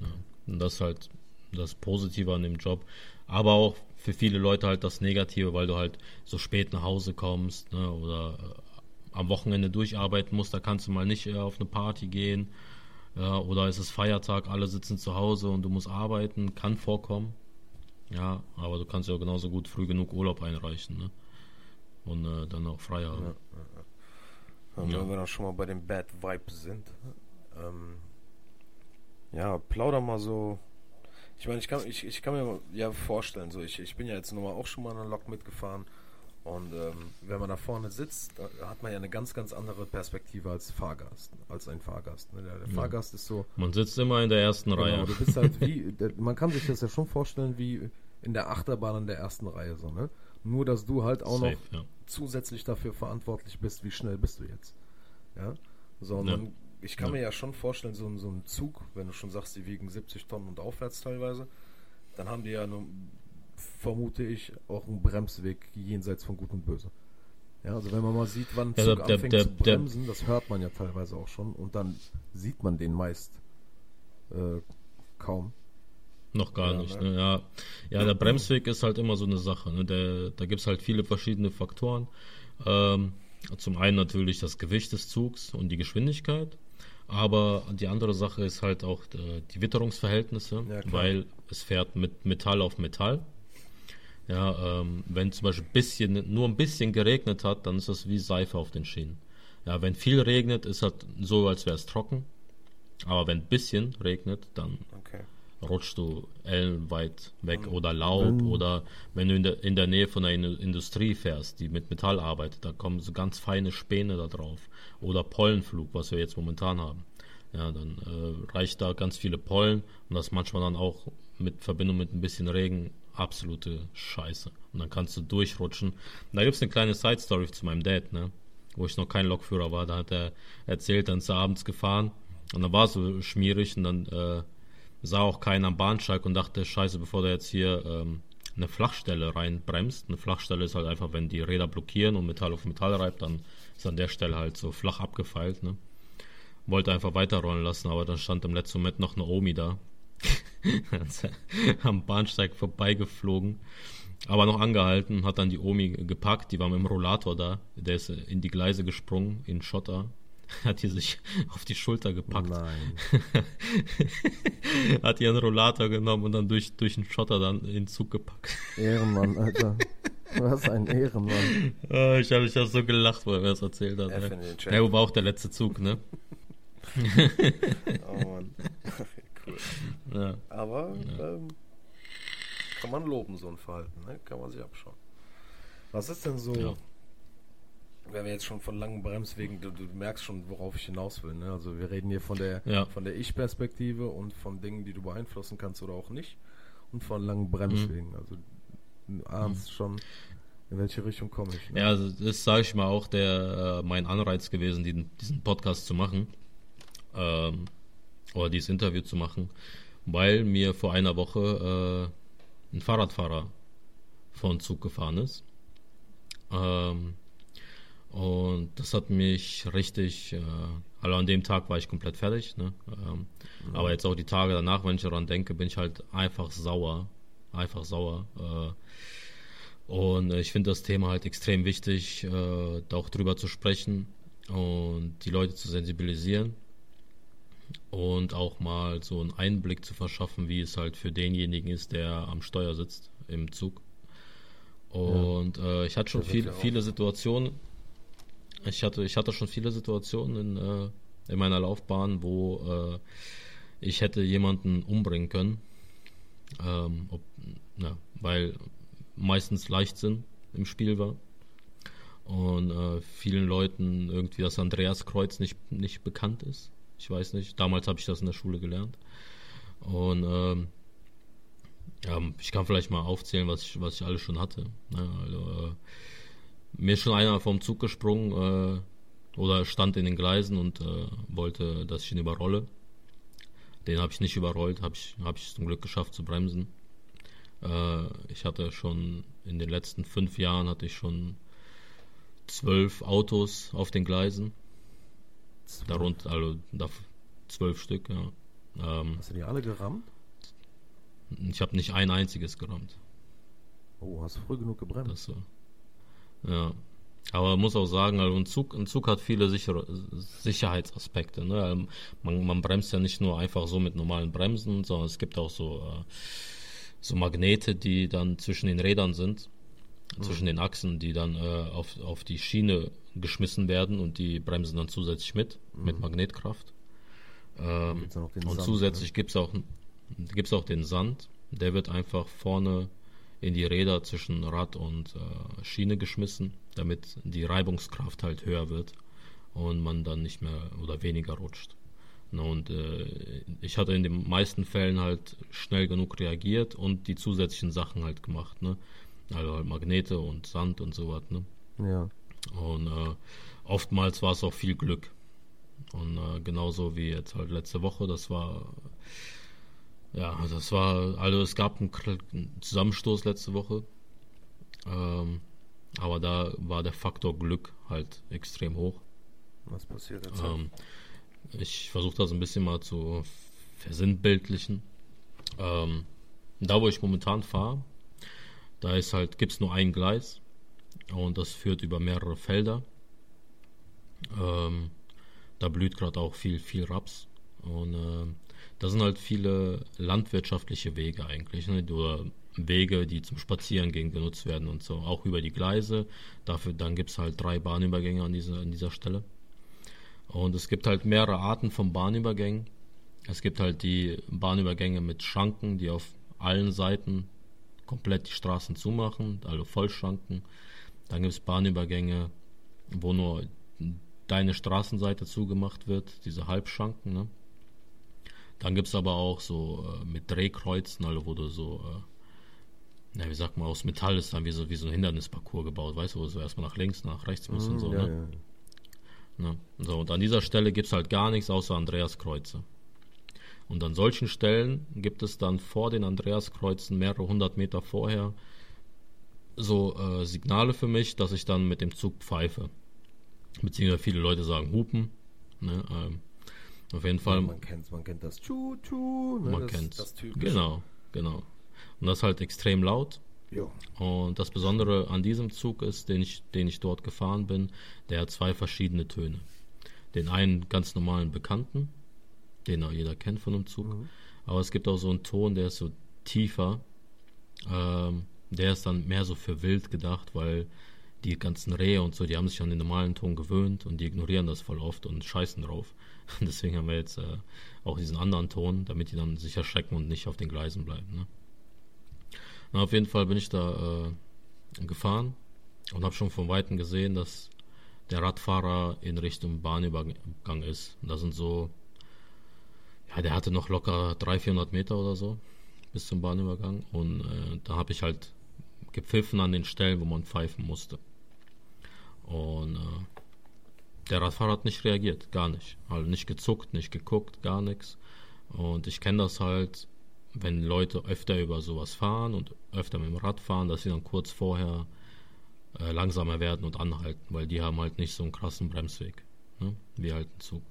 Und das ist halt das Positive an dem Job. Aber auch für viele Leute halt das Negative, weil du halt so spät nach Hause kommst ne, oder äh, am Wochenende durcharbeiten musst, da kannst du mal nicht äh, auf eine Party gehen. Ja, oder es ist Feiertag, alle sitzen zu Hause und du musst arbeiten, kann vorkommen. Ja, aber du kannst ja genauso gut früh genug Urlaub einreichen, ne? Und äh, dann auch frei haben. Und Ja. Wenn wir dann schon mal bei den Bad Vibes sind, ähm, ja, plauder mal so. Ich meine, ich kann, ich, ich kann mir ja vorstellen, so ich, ich bin ja jetzt nun mal auch schon mal in einer Lok mitgefahren und ähm, wenn man da vorne sitzt, da hat man ja eine ganz, ganz andere Perspektive als Fahrgast, als ein Fahrgast. Ne? Der, der Ja. Fahrgast ist so, Man sitzt immer in der ersten Genau, Reihe. du bist halt [LAUGHS] wie, der, man kann sich das ja schon vorstellen wie in der Achterbahn in der ersten Reihe so, ne? Nur, dass du halt auch Safe, noch ja. zusätzlich dafür verantwortlich bist, wie schnell bist du jetzt. Ja? So, und Ja. man, ich kann Ja. mir ja schon vorstellen, so, ein- so ein Zug, wenn du schon sagst, die wiegen 70 Tonnen und aufwärts teilweise, dann haben die ja nur, vermute ich, auch einen Bremsweg jenseits von Gut und Böse. Ja, also wenn man mal sieht, wann ein Ja, Zug der- der- anfängt der- zu der- bremsen, das hört man ja teilweise auch schon und dann sieht man den meist äh, kaum. Noch gar Ja, nicht. ne? Ne? Ja. ja, der Bremsweg ist halt immer so eine Sache. Ne? Der, da gibt es halt viele verschiedene Faktoren. Ähm, zum einen natürlich das Gewicht des Zugs und die Geschwindigkeit. Aber die andere Sache ist halt auch äh, die Witterungsverhältnisse, Ja, weil es fährt mit Metall auf Metall. Ja, ähm, wenn zum Beispiel bisschen, nur ein bisschen geregnet hat, dann ist das wie Seife auf den Schienen. Ja, wenn viel regnet, ist halt so, als wäre es trocken. Aber wenn ein bisschen regnet, dann Okay. Rutschst du ellenweit weg oder wenn- Laub oder wenn du in der, in der Nähe von einer Indu- Industrie fährst, die mit Metall arbeitet, da kommen so ganz feine Späne da drauf oder Pollenflug, was wir jetzt momentan haben. Ja, dann äh, reicht da ganz viele Pollen und das manchmal dann auch mit Verbindung mit ein bisschen Regen absolute Scheiße. Und dann kannst du durchrutschen. Und da gibt es eine kleine Side Story zu meinem Dad, ne? wo ich noch kein Lokführer war. Da hat er erzählt, dann ist er abends gefahren und dann war es so schmierig und dann äh, sah auch keiner am Bahnsteig und dachte, scheiße, bevor der jetzt hier ähm, eine Flachstelle reinbremst. Eine Flachstelle ist halt einfach, wenn die Räder blockieren und Metall auf Metall reibt, dann ist an der Stelle halt so flach abgefeilt. Ne? wollte einfach weiterrollen lassen, aber dann stand im letzten Moment noch eine Omi da. [LAUGHS] am Bahnsteig vorbeigeflogen, aber noch angehalten, hat dann die Omi gepackt, die war mit dem Rollator da, der ist in die Gleise gesprungen, in Schotter, [LAUGHS] hat die sich auf die Schulter gepackt. Nein. [LAUGHS] hat ihren Rollator genommen und dann durch, durch den Schotter dann in den Zug gepackt. Ehrenmann, Alter. Was ein Ehrenmann. Ah, ich habe ich hab so gelacht, wo er mir das erzählt hat. Er Ne? findet den Chat. Ja, wo war auch der letzte Zug, ne? Oh Mann. [LAUGHS] cool. Ja. Aber ähm, kann man loben, so ein Verhalten, ne? Kann man sich abschauen. Was ist denn so, Ja. Wenn wir jetzt schon von langen Bremswegen, du, du merkst schon, worauf ich hinaus will, ne? Also wir reden hier von der Ja. von der Ich-Perspektive und von Dingen, die du beeinflussen kannst oder auch nicht. Und von langen Mhm. Bremswegen. Also du ahnst schon, in welche Richtung komme ich. Ne? Ja, also das sage ich mal auch der äh, mein Anreiz gewesen, diesen, diesen Podcast zu machen ähm, oder dieses Interview zu machen, weil mir vor einer Woche äh, ein Fahrradfahrer vor den Zug gefahren ist. Ähm, und das hat mich richtig, äh, also an dem Tag war ich komplett fertig, ne? ähm, aber jetzt auch die Tage danach, wenn ich daran denke, bin ich halt einfach sauer, einfach sauer. Äh, und ich finde das Thema halt extrem wichtig, äh, da auch drüber zu sprechen und die Leute zu sensibilisieren und auch mal so einen Einblick zu verschaffen, wie es halt für denjenigen ist, der am Steuer sitzt im Zug. Und äh, ich hatte schon viel, ja viele Situationen. Ich hatte, ich hatte schon viele Situationen in, äh, in meiner Laufbahn, wo äh, ich hätte jemanden umbringen können. Ähm, ob, ja, weil meistens Leichtsinn im Spiel war. Und äh, vielen Leuten irgendwie das Andreaskreuz nicht, nicht bekannt ist. Ich weiß nicht. Damals habe ich das in der Schule gelernt. Und ähm, ja, ich kann vielleicht mal aufzählen, was ich, was ich alles schon hatte. Ne? Also, äh, mir ist schon einer vom Zug gesprungen äh, oder stand in den Gleisen und äh, wollte, dass ich ihn überrolle. Den habe ich nicht überrollt, habe ich, hab ich zum Glück geschafft zu bremsen. Äh, ich hatte schon in den letzten fünf Jahren hatte ich schon zwölf Autos auf den Gleisen. Darunter, also da, zwölf Stück, ja. Ähm, Hast du die alle gerammt? ich habe nicht ein einziges gerammt. Oh, hast du früh genug gebremst? Das. Ja. Aber man muss auch sagen, also ein Zug, ein Zug hat viele sichere, Sicherheitsaspekte. Ne? Also Man, man bremst ja nicht nur einfach so mit normalen Bremsen, sondern es gibt auch so, äh, so Magnete, die dann zwischen den Rädern sind, zwischen den Achsen, die dann äh, auf, auf die Schiene geschmissen werden und die bremsen dann zusätzlich mit, mit Magnetkraft. Ähm, und Sand, zusätzlich gibt's auch, gibt's auch den Sand, der wird einfach vorne in die Räder zwischen Rad und äh, Schiene geschmissen, damit die Reibungskraft halt höher wird und man dann nicht mehr oder weniger rutscht. Na, und äh, ich hatte in den meisten Fällen halt schnell genug reagiert und die zusätzlichen Sachen halt gemacht, ne? Also halt Magnete und Sand und sowas, ne? Ja. Und äh, oftmals war es auch viel Glück. Und äh, genauso wie jetzt halt letzte Woche, das war ja, das war, also es gab einen, Zusammenstoß letzte Woche. Ähm, aber da war der Faktor Glück halt extrem hoch. Was passiert jetzt? Ähm, ich versuche das ein bisschen mal zu versinnbildlichen. Ähm, da, wo ich momentan fahre, da ist halt, gibt es nur ein Gleis und das führt über mehrere Felder. Ähm, da blüht gerade auch viel, viel Raps. Und ähm, da sind halt viele landwirtschaftliche Wege eigentlich, ne? oder Wege, die zum Spazierengehen genutzt werden und so, auch über die Gleise. Dafür, dann gibt es halt drei Bahnübergänge an dieser, an dieser Stelle. Und es gibt halt mehrere Arten von Bahnübergängen. Es gibt halt die Bahnübergänge mit Schranken, die auf allen Seiten komplett die Straßen zumachen, also Vollschranken. Dann gibt es Bahnübergänge, wo nur deine Straßenseite zugemacht wird, diese Halbschranken. Ne? Dann gibt es aber auch so äh, mit Drehkreuzen, also wo du so, äh, ja, wie sagt man, aus Metall ist dann wie so, wie so ein Hindernisparcours gebaut, weißt du, wo du so erstmal nach links, nach rechts musst und so. Mhm, ja, ne? ja. Ne? So, und an dieser Stelle gibt es halt gar nichts außer Andreaskreuze. Und an solchen Stellen gibt es dann vor den Andreaskreuzen mehrere hundert Meter vorher so äh, Signale für mich, dass ich dann mit dem Zug pfeife. Beziehungsweise viele Leute sagen Hupen. Ne? Ähm, Auf jeden Fall. Man kennt, man kennt das Tschu, Tschu, ne? man das, kennt das Typische. Genau, genau. Und das ist halt extrem laut. Ja. Und das Besondere an diesem Zug ist, den ich, den ich dort gefahren bin, der hat zwei verschiedene Töne. Den einen ganz normalen Bekannten, den auch jeder kennt von einem Zug. Aber es gibt auch so einen Ton, der ist so tiefer. Ähm, der ist dann mehr so für wild gedacht, weil die ganzen Rehe und so, die haben sich an den normalen Ton gewöhnt und die ignorieren das voll oft und scheißen drauf. [LAUGHS] Deswegen haben wir jetzt äh, auch diesen anderen Ton, damit die dann sich erschrecken und nicht auf den Gleisen bleiben. Ne? Na, auf jeden Fall bin ich da äh, gefahren und habe schon von Weitem gesehen, dass der Radfahrer in Richtung Bahnübergang ist. Und da sind so, ja, der hatte noch locker 300, 400 Meter oder so bis zum Bahnübergang. Und äh, da habe ich halt gepfiffen an den Stellen, wo man pfeifen musste. Und äh, der Radfahrer hat nicht reagiert, gar nicht. Also nicht gezuckt, nicht geguckt, gar nichts. Und ich kenne das halt, wenn Leute öfter über sowas fahren und öfter mit dem Rad fahren, dass sie dann kurz vorher äh, langsamer werden und anhalten, weil die haben halt nicht so einen krassen Bremsweg, ne? wie halt ein Zug.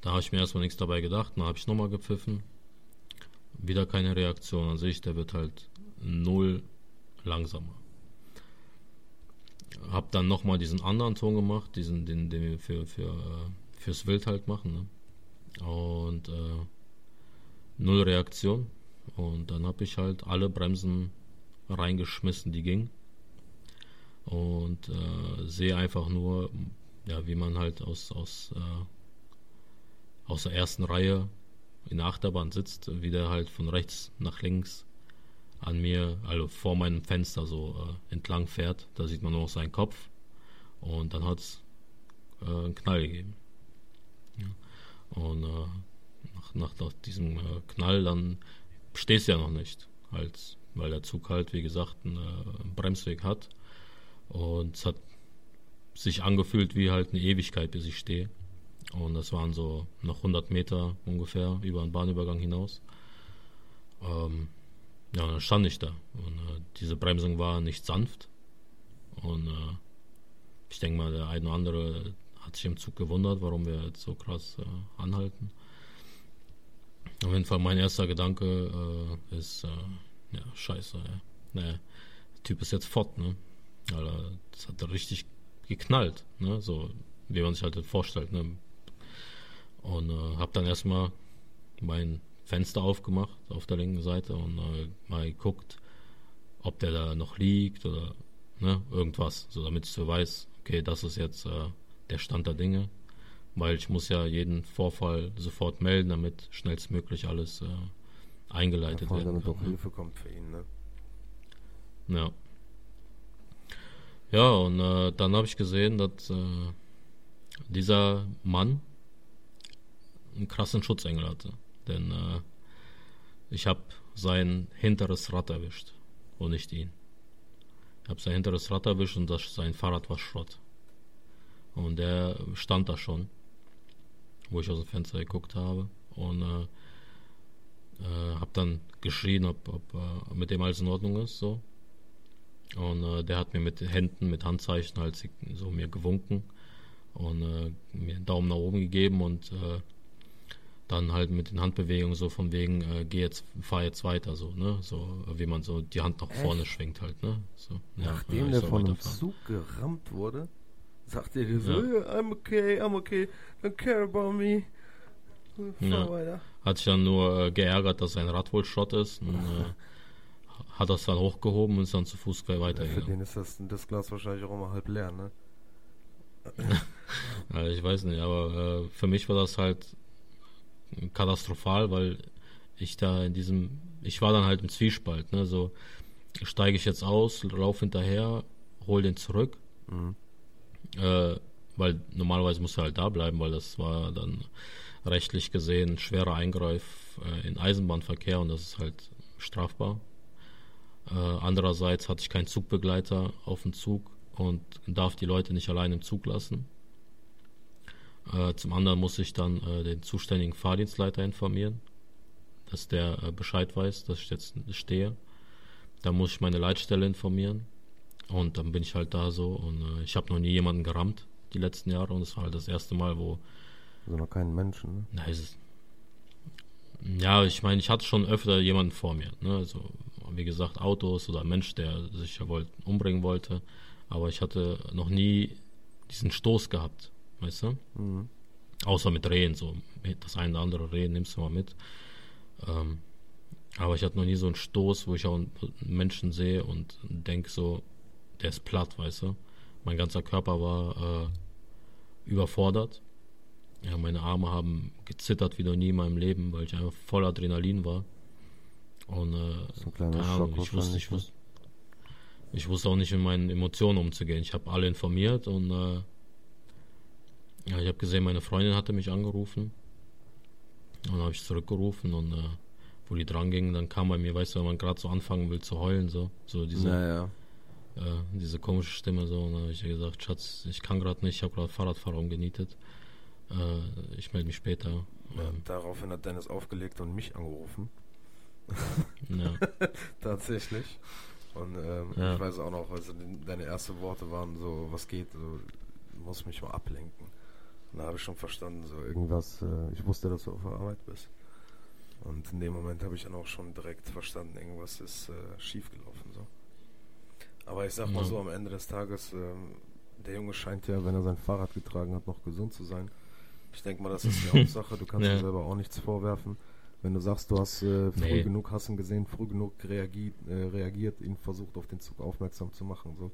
Da habe ich mir erstmal nichts dabei gedacht, dann habe ich nochmal gepfiffen. Wieder keine Reaktion an sich, der wird halt null langsamer. Hab dann nochmal diesen anderen Ton gemacht, diesen, den, den wir für, für, äh, fürs Wild halt machen. Ne? Und äh, null Reaktion. Und dann habe ich halt alle Bremsen reingeschmissen, die gingen. Und äh, sehe einfach nur, ja, wie man halt aus, aus, äh, aus der ersten Reihe in der Achterbahn sitzt, wie der halt von rechts nach links an mir, also vor meinem Fenster so äh, entlang fährt. Da sieht man nur noch seinen Kopf. Und dann hat es äh, einen Knall gegeben. Ja. Und äh, nach, nach, nach diesem äh, Knall dann stehst du ja noch nicht. Halt, weil der Zug halt, wie gesagt, einen, äh, einen Bremsweg hat. Und es hat sich angefühlt wie halt eine Ewigkeit, bis ich stehe. Und das waren so noch 100 Meter ungefähr über den Bahnübergang hinaus. Ähm, ja, dann stand ich da. Und äh, diese Bremsung war nicht sanft. Und äh, ich denke mal, der eine oder andere hat sich im Zug gewundert, warum wir jetzt so krass äh, anhalten. Auf jeden Fall mein erster Gedanke äh, ist, äh, ja, scheiße, ja. Nee, der Typ ist jetzt fort, ne? Alter, das hat richtig geknallt, ne? So, wie man sich halt vorstellt, ne? Und äh, hab dann erstmal mein Fenster aufgemacht auf der linken Seite und äh, mal geguckt, ob der da noch liegt oder ne, irgendwas, so damit ich so weiß, okay, das ist jetzt äh, der Stand der Dinge, weil ich muss ja jeden Vorfall sofort melden, damit schnellstmöglich alles äh, eingeleitet werden damit kann. auch Hilfe kommt für ihn, ne? Ja. Ja, und äh, dann habe ich gesehen, dass äh, dieser Mann einen krassen Schutzengel hatte. Denn äh, ich habe sein hinteres Rad erwischt und nicht ihn. Ich habe sein hinteres Rad erwischt und das, sein Fahrrad war Schrott. Und der stand da schon, wo ich aus dem Fenster geguckt habe. Und äh, äh, habe dann geschrien, ob, ob äh, mit dem alles in Ordnung ist. so Und äh, der hat mir mit den Händen, mit Handzeichen halt so mir gewunken und äh, mir einen Daumen nach oben gegeben und äh, dann halt mit den Handbewegungen so von wegen, äh, geh jetzt, fahr jetzt weiter, so, ne? So wie man so die Hand nach vorne schwingt halt, ne? So, ja, Nachdem ich der von einem weiterfahren. Zug gerammt wurde, sagt er dir so, Ja. "Yeah, I'm okay, I'm okay, don't care about me. Fahr Ja. weiter. Hat sich dann nur äh, geärgert, dass sein Rad wohl Schrott ist und äh, [LAUGHS] hat das dann hochgehoben und ist dann zu Fuß gleich Ja, für weitergegangen. den ist das, das Glas wahrscheinlich auch immer halb leer, ne? [LAUGHS] Ja, ich weiß nicht, aber äh, für mich war das halt katastrophal, weil ich da in diesem, ich war dann halt im Zwiespalt, ne, so steige ich jetzt aus, lauf hinterher, hol den zurück, Mhm. äh, weil normalerweise muss er halt da bleiben, weil das war dann rechtlich gesehen ein schwerer Eingreif äh, in Eisenbahnverkehr und das ist halt strafbar. Äh, andererseits hatte ich keinen Zugbegleiter auf dem Zug und darf die Leute nicht allein im Zug lassen. Äh, zum anderen muss ich dann äh, den zuständigen Fahrdienstleiter informieren, dass der äh, Bescheid weiß, dass ich jetzt stehe. Dann muss ich meine Leitstelle informieren und dann bin ich halt da so und äh, ich habe noch nie jemanden gerammt die letzten Jahre und es war halt das erste Mal, wo Also noch keinen Menschen, ne? Na, ist es. Ja, ich meine, ich hatte schon öfter jemanden vor mir. Ne? Also, wie gesagt, Autos oder ein Mensch, der sich ja wollt, umbringen wollte. Aber ich hatte noch nie diesen Stoß gehabt, weißt du? Mhm. Außer mit Rehen, so das eine oder andere Rehen nimmst du mal mit. Ähm, aber ich hatte noch nie so einen Stoß, wo ich auch einen Menschen sehe und denke so, der ist platt, weißt du? Mein ganzer Körper war äh, überfordert. Ja, meine Arme haben gezittert wie noch nie in meinem Leben, weil ich einfach voll Adrenalin war. Und äh, So ein Ahnung, ich wusste, ich wahrscheinlich, ne? wusste, ich wusste auch nicht mit meinen Emotionen umzugehen. Ich habe alle informiert und äh, ja, ich habe gesehen, meine Freundin hatte mich angerufen. Und dann habe ich zurückgerufen und äh, wo die dran gingen, dann kam bei mir, weißt du, wenn man gerade so anfangen will zu heulen, so, so diese, Naja. äh, diese komische Stimme so. Und dann habe ich ihr gesagt, Schatz, ich kann gerade nicht, ich habe gerade Fahrradfahrer umgenietet. Äh, ich melde mich später. Ja, Ähm, daraufhin hat Dennis aufgelegt und mich angerufen. ja. [LAUGHS] Tatsächlich. Und ähm, Ja. ich weiß auch noch, also deine ersten Worte waren so, was geht, so, du musst mich mal ablenken. Und da habe ich schon verstanden, so irgendwas, äh, ich wusste, dass du auf der Arbeit bist. Und in dem Moment habe ich dann auch schon direkt verstanden, irgendwas ist äh, schiefgelaufen. So. Aber ich sag mal so, am Ende des Tages, ähm, der Junge scheint ja, wenn er sein Fahrrad getragen hat, noch gesund zu sein. Ich denke mal, das ist die [LAUGHS] Hauptsache. Du kannst Ja. ihm selber auch nichts vorwerfen. Wenn du sagst, du hast äh, früh Nee. genug, hast ihn gesehen, früh genug reagiert, äh, reagiert, ihn versucht auf den Zug aufmerksam zu machen, so,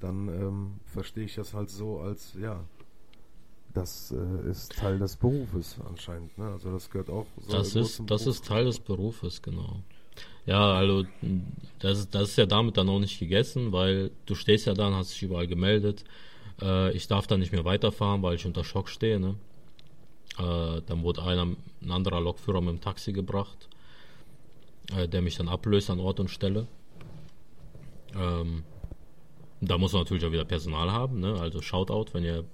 dann ähm, verstehe ich das halt so als, ja, das äh, ist Teil des Berufes anscheinend, ne? Also das gehört auch so Das ist, das Beruf. ist Teil des Berufes, genau. Ja, also das, ist- das ist ja damit dann auch nicht gegessen, weil du stehst ja da und hast dich überall gemeldet. Äh, ich darf dann nicht mehr weiterfahren, weil ich unter Schock stehe. Ne? Äh, dann wurde einer, ein anderer Lokführer mit dem Taxi gebracht, äh, der mich dann ablöst an Ort und Stelle. Ähm, da muss man natürlich auch wieder Personal haben, ne? also Shoutout, wenn ihr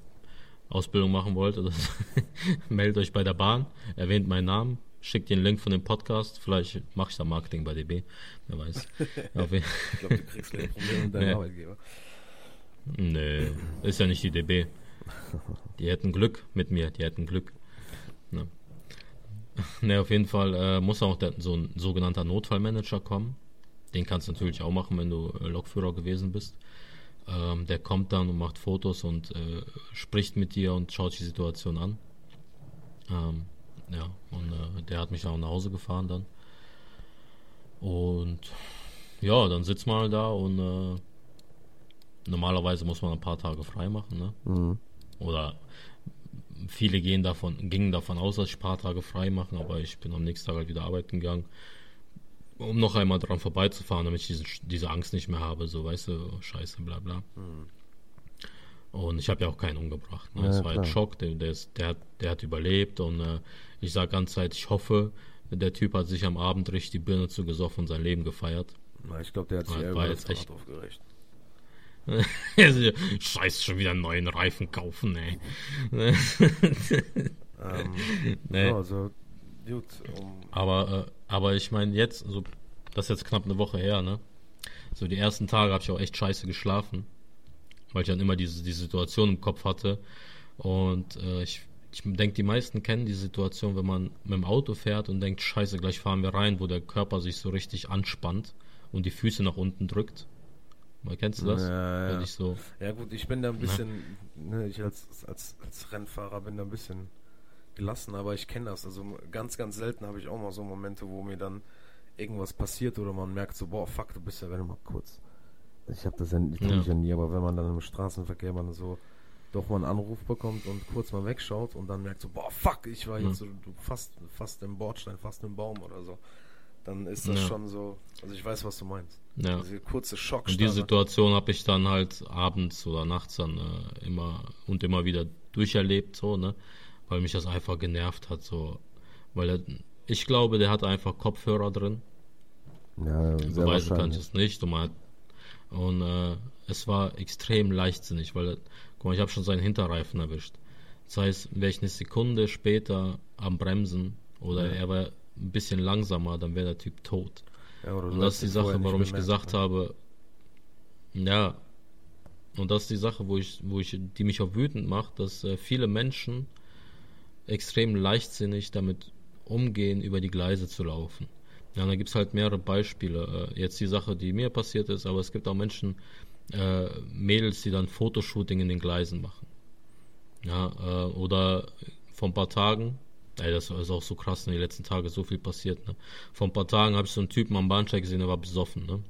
Ausbildung machen wollt, oder so. [LAUGHS] meldet euch bei der Bahn, erwähnt meinen Namen, schickt den Link von dem Podcast, vielleicht mache ich da Marketing bei DB, wer weiß. [LAUGHS] Ich glaube, du kriegst gleich [LAUGHS] Probleme mit deinem Nee. Arbeitgeber. Nee, ist ja nicht die DB. Die hätten Glück mit mir, die hätten Glück. Ne, ne auf jeden Fall äh, muss auch der, so ein sogenannter Notfallmanager kommen. Den kannst du natürlich auch machen, wenn du äh, Lokführer gewesen bist. Ähm, der kommt dann und macht Fotos und äh, spricht mit dir und schaut die Situation an. Ähm, ja, und äh, der hat mich auch nach Hause gefahren dann. Und ja, dann sitzt man halt da und äh, normalerweise muss man ein paar Tage frei machen, ne? Mhm. Oder viele gehen davon, gingen davon aus, dass ich ein paar Tage frei machen, aber ich bin am nächsten Tag halt wieder arbeiten gegangen, um noch einmal dran vorbeizufahren, damit ich diese, diese Angst nicht mehr habe, so weißt du, oh, scheiße, bla bla. Und ich habe ja auch keinen umgebracht. Ne? Ja, Es war klar. ein Schock, der, der, ist, der, hat, der hat überlebt und äh, ich sage ganz Zeit, ich hoffe, der Typ hat sich am Abend richtig die Birne zugesoffen und sein Leben gefeiert. Na, ich glaube, der hat sich eher war jetzt echt- aufgeregt. [LAUGHS] Scheiße, schon wieder einen neuen Reifen kaufen, ey. [LAUGHS] Ähm, [LAUGHS] Nee. ja, also, gut, um, Aber, äh, aber ich meine jetzt, also das ist jetzt knapp eine Woche her, ne? So die ersten Tage habe ich auch echt scheiße geschlafen, weil ich dann immer diese die Situation im Kopf hatte. Und äh, ich, ich denke, die meisten kennen die Situation, wenn man mit dem Auto fährt und denkt, scheiße, gleich fahren wir rein, wo der Körper sich so richtig anspannt und die Füße nach unten drückt. Mal kennst du das? Ja, ja. So, Ja gut, ich bin da ein bisschen, ne, ich als, als, als Rennfahrer bin da ein bisschen gelassen, aber ich kenne das. Also ganz, ganz selten habe ich auch mal so Momente, wo mir dann irgendwas passiert oder man merkt so, boah, fuck, du bist ja, wenn du mal kurz. Ich habe das ja, ich Ja. ja nie, aber wenn man dann im Straßenverkehr man so doch mal einen Anruf bekommt und kurz mal wegschaut und dann merkt so, boah, fuck, ich war jetzt so, du fast, fast im Bordstein, fast im Baum oder so. Dann ist das Ja. schon so, also ich weiß, was du meinst. ja. Diese kurze Und die. Situation habe ich dann halt abends oder nachts dann äh, immer und immer wieder durcherlebt, so, ne? Weil mich das einfach genervt hat, so. Weil er, ich glaube, der hat einfach Kopfhörer drin. Ja, Beweisen kann ich es nicht. Und, hat, und äh, es war extrem leichtsinnig, weil, guck mal, ich habe schon seinen Hinterreifen erwischt. Das heißt, wäre ich eine Sekunde später am Bremsen oder Ja. er war ein bisschen langsamer, dann wäre der Typ tot. Ja, Und das ist die Sache, warum ich gesagt ne? habe, ja, und das ist die Sache, wo ich, wo ich, die mich auch wütend macht, dass äh, viele Menschen extrem leichtsinnig damit umgehen, über die Gleise zu laufen. Ja, da gibt es halt mehrere Beispiele. Äh, jetzt die Sache, die mir passiert ist, aber es gibt auch Menschen, äh, Mädels, die dann Fotoshooting in den Gleisen machen. Ja, äh, oder vor ein paar Tagen, ey, das ist auch so krass, in den letzten Tagen so viel passiert. Ne? Vor ein paar Tagen habe ich so einen Typen am Bahnsteig gesehen, der war besoffen. Ne?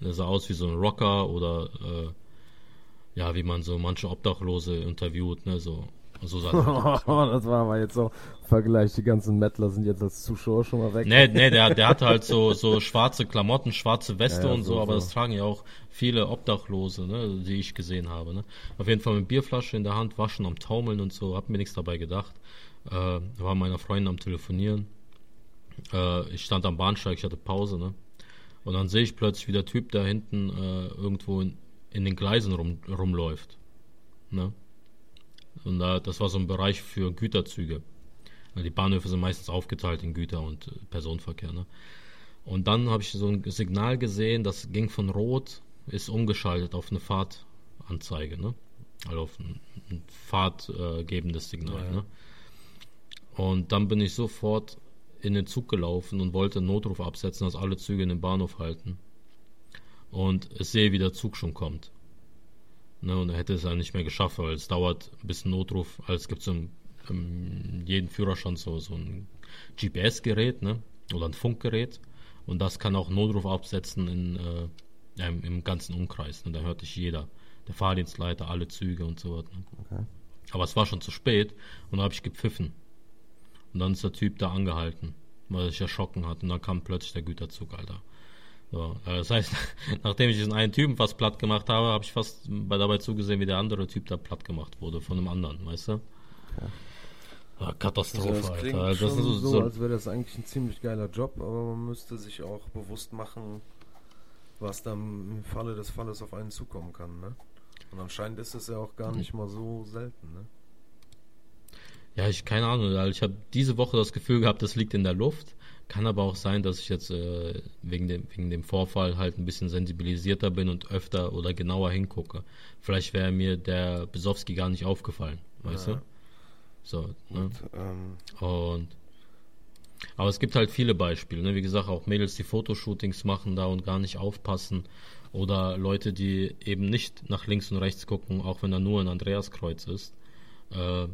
Der sah aus wie so ein Rocker oder äh, ja, wie man so manche Obdachlose interviewt, ne? So so sah [LAUGHS] das war aber jetzt so Vergleich, die ganzen Mettler sind jetzt als Zuschauer schon mal weg. Nee, nee, der, der hatte halt so, so schwarze Klamotten, schwarze Weste ja, ja, und so, so, aber das tragen ja auch viele Obdachlose, ne, die ich gesehen habe. Ne. Auf jeden Fall mit Bierflasche in der Hand, waschen am Taumeln und so, hab mir nichts dabei gedacht. Äh, war meiner Freundin am Telefonieren. Äh, ich stand am Bahnsteig, ich hatte Pause, ne. Und dann sehe ich plötzlich, wie der Typ da hinten äh, irgendwo in, in den Gleisen rum, rumläuft. Ne? Und da, das war so ein Bereich für Güterzüge. Die Bahnhöfe sind meistens aufgeteilt in Güter- und äh, Personenverkehr. Ne? Und dann habe ich so ein Signal gesehen, das ging von Rot, ist umgeschaltet auf eine Fahrtanzeige. Ne? Also auf ein, ein fahrtgebendes Signal. Ja, Ne? Und dann bin ich sofort in den Zug gelaufen und wollte einen Notruf absetzen, dass alle Züge in den Bahnhof halten. Und ich sehe, wie der Zug schon kommt. Ne, und er hätte es ja nicht mehr geschafft, weil es dauert, bis ein Notruf, also es gibt so ein, um, jeden Führerschein so, so ein GPS-Gerät ne, oder ein Funkgerät und das kann auch Notruf absetzen in, äh, im, im, ganzen Umkreis. Ne, da hört dich jeder, der Fahrdienstleiter, alle Züge und so weiter. Ne. Okay. Aber es war schon zu spät und da habe ich gepfiffen. Und dann ist der Typ da angehalten, weil er sich erschrocken hat und dann kam plötzlich der Güterzug, Alter. So, äh, das heißt, [LAUGHS] nachdem ich diesen einen Typen fast platt gemacht habe, habe ich fast dabei zugesehen, wie der andere Typ da platt gemacht wurde von einem anderen, weißt du? Ja, Katastrophe, also das klingt Alter. Das schon so, so, als wäre das eigentlich ein ziemlich geiler Job, aber man müsste sich auch bewusst machen, was dann im Falle des Falles auf einen zukommen kann, ne? Und anscheinend ist es ja auch gar nicht mal so selten, ne? Ja, ich keine Ahnung. Ich habe diese Woche das Gefühl gehabt, das liegt in der Luft. Kann aber auch sein, dass ich jetzt äh, wegen, dem, wegen dem Vorfall halt ein bisschen sensibilisierter bin und öfter oder genauer hingucke. Vielleicht wäre mir der Besowski gar nicht aufgefallen, weißt ja. du? So, ne? und, ähm, und aber es gibt halt viele Beispiele, ne? wie gesagt, auch Mädels, die Fotoshootings machen da und gar nicht aufpassen. Oder Leute, die eben nicht nach links und rechts gucken, auch wenn da nur ein Andreaskreuz ist. Äh,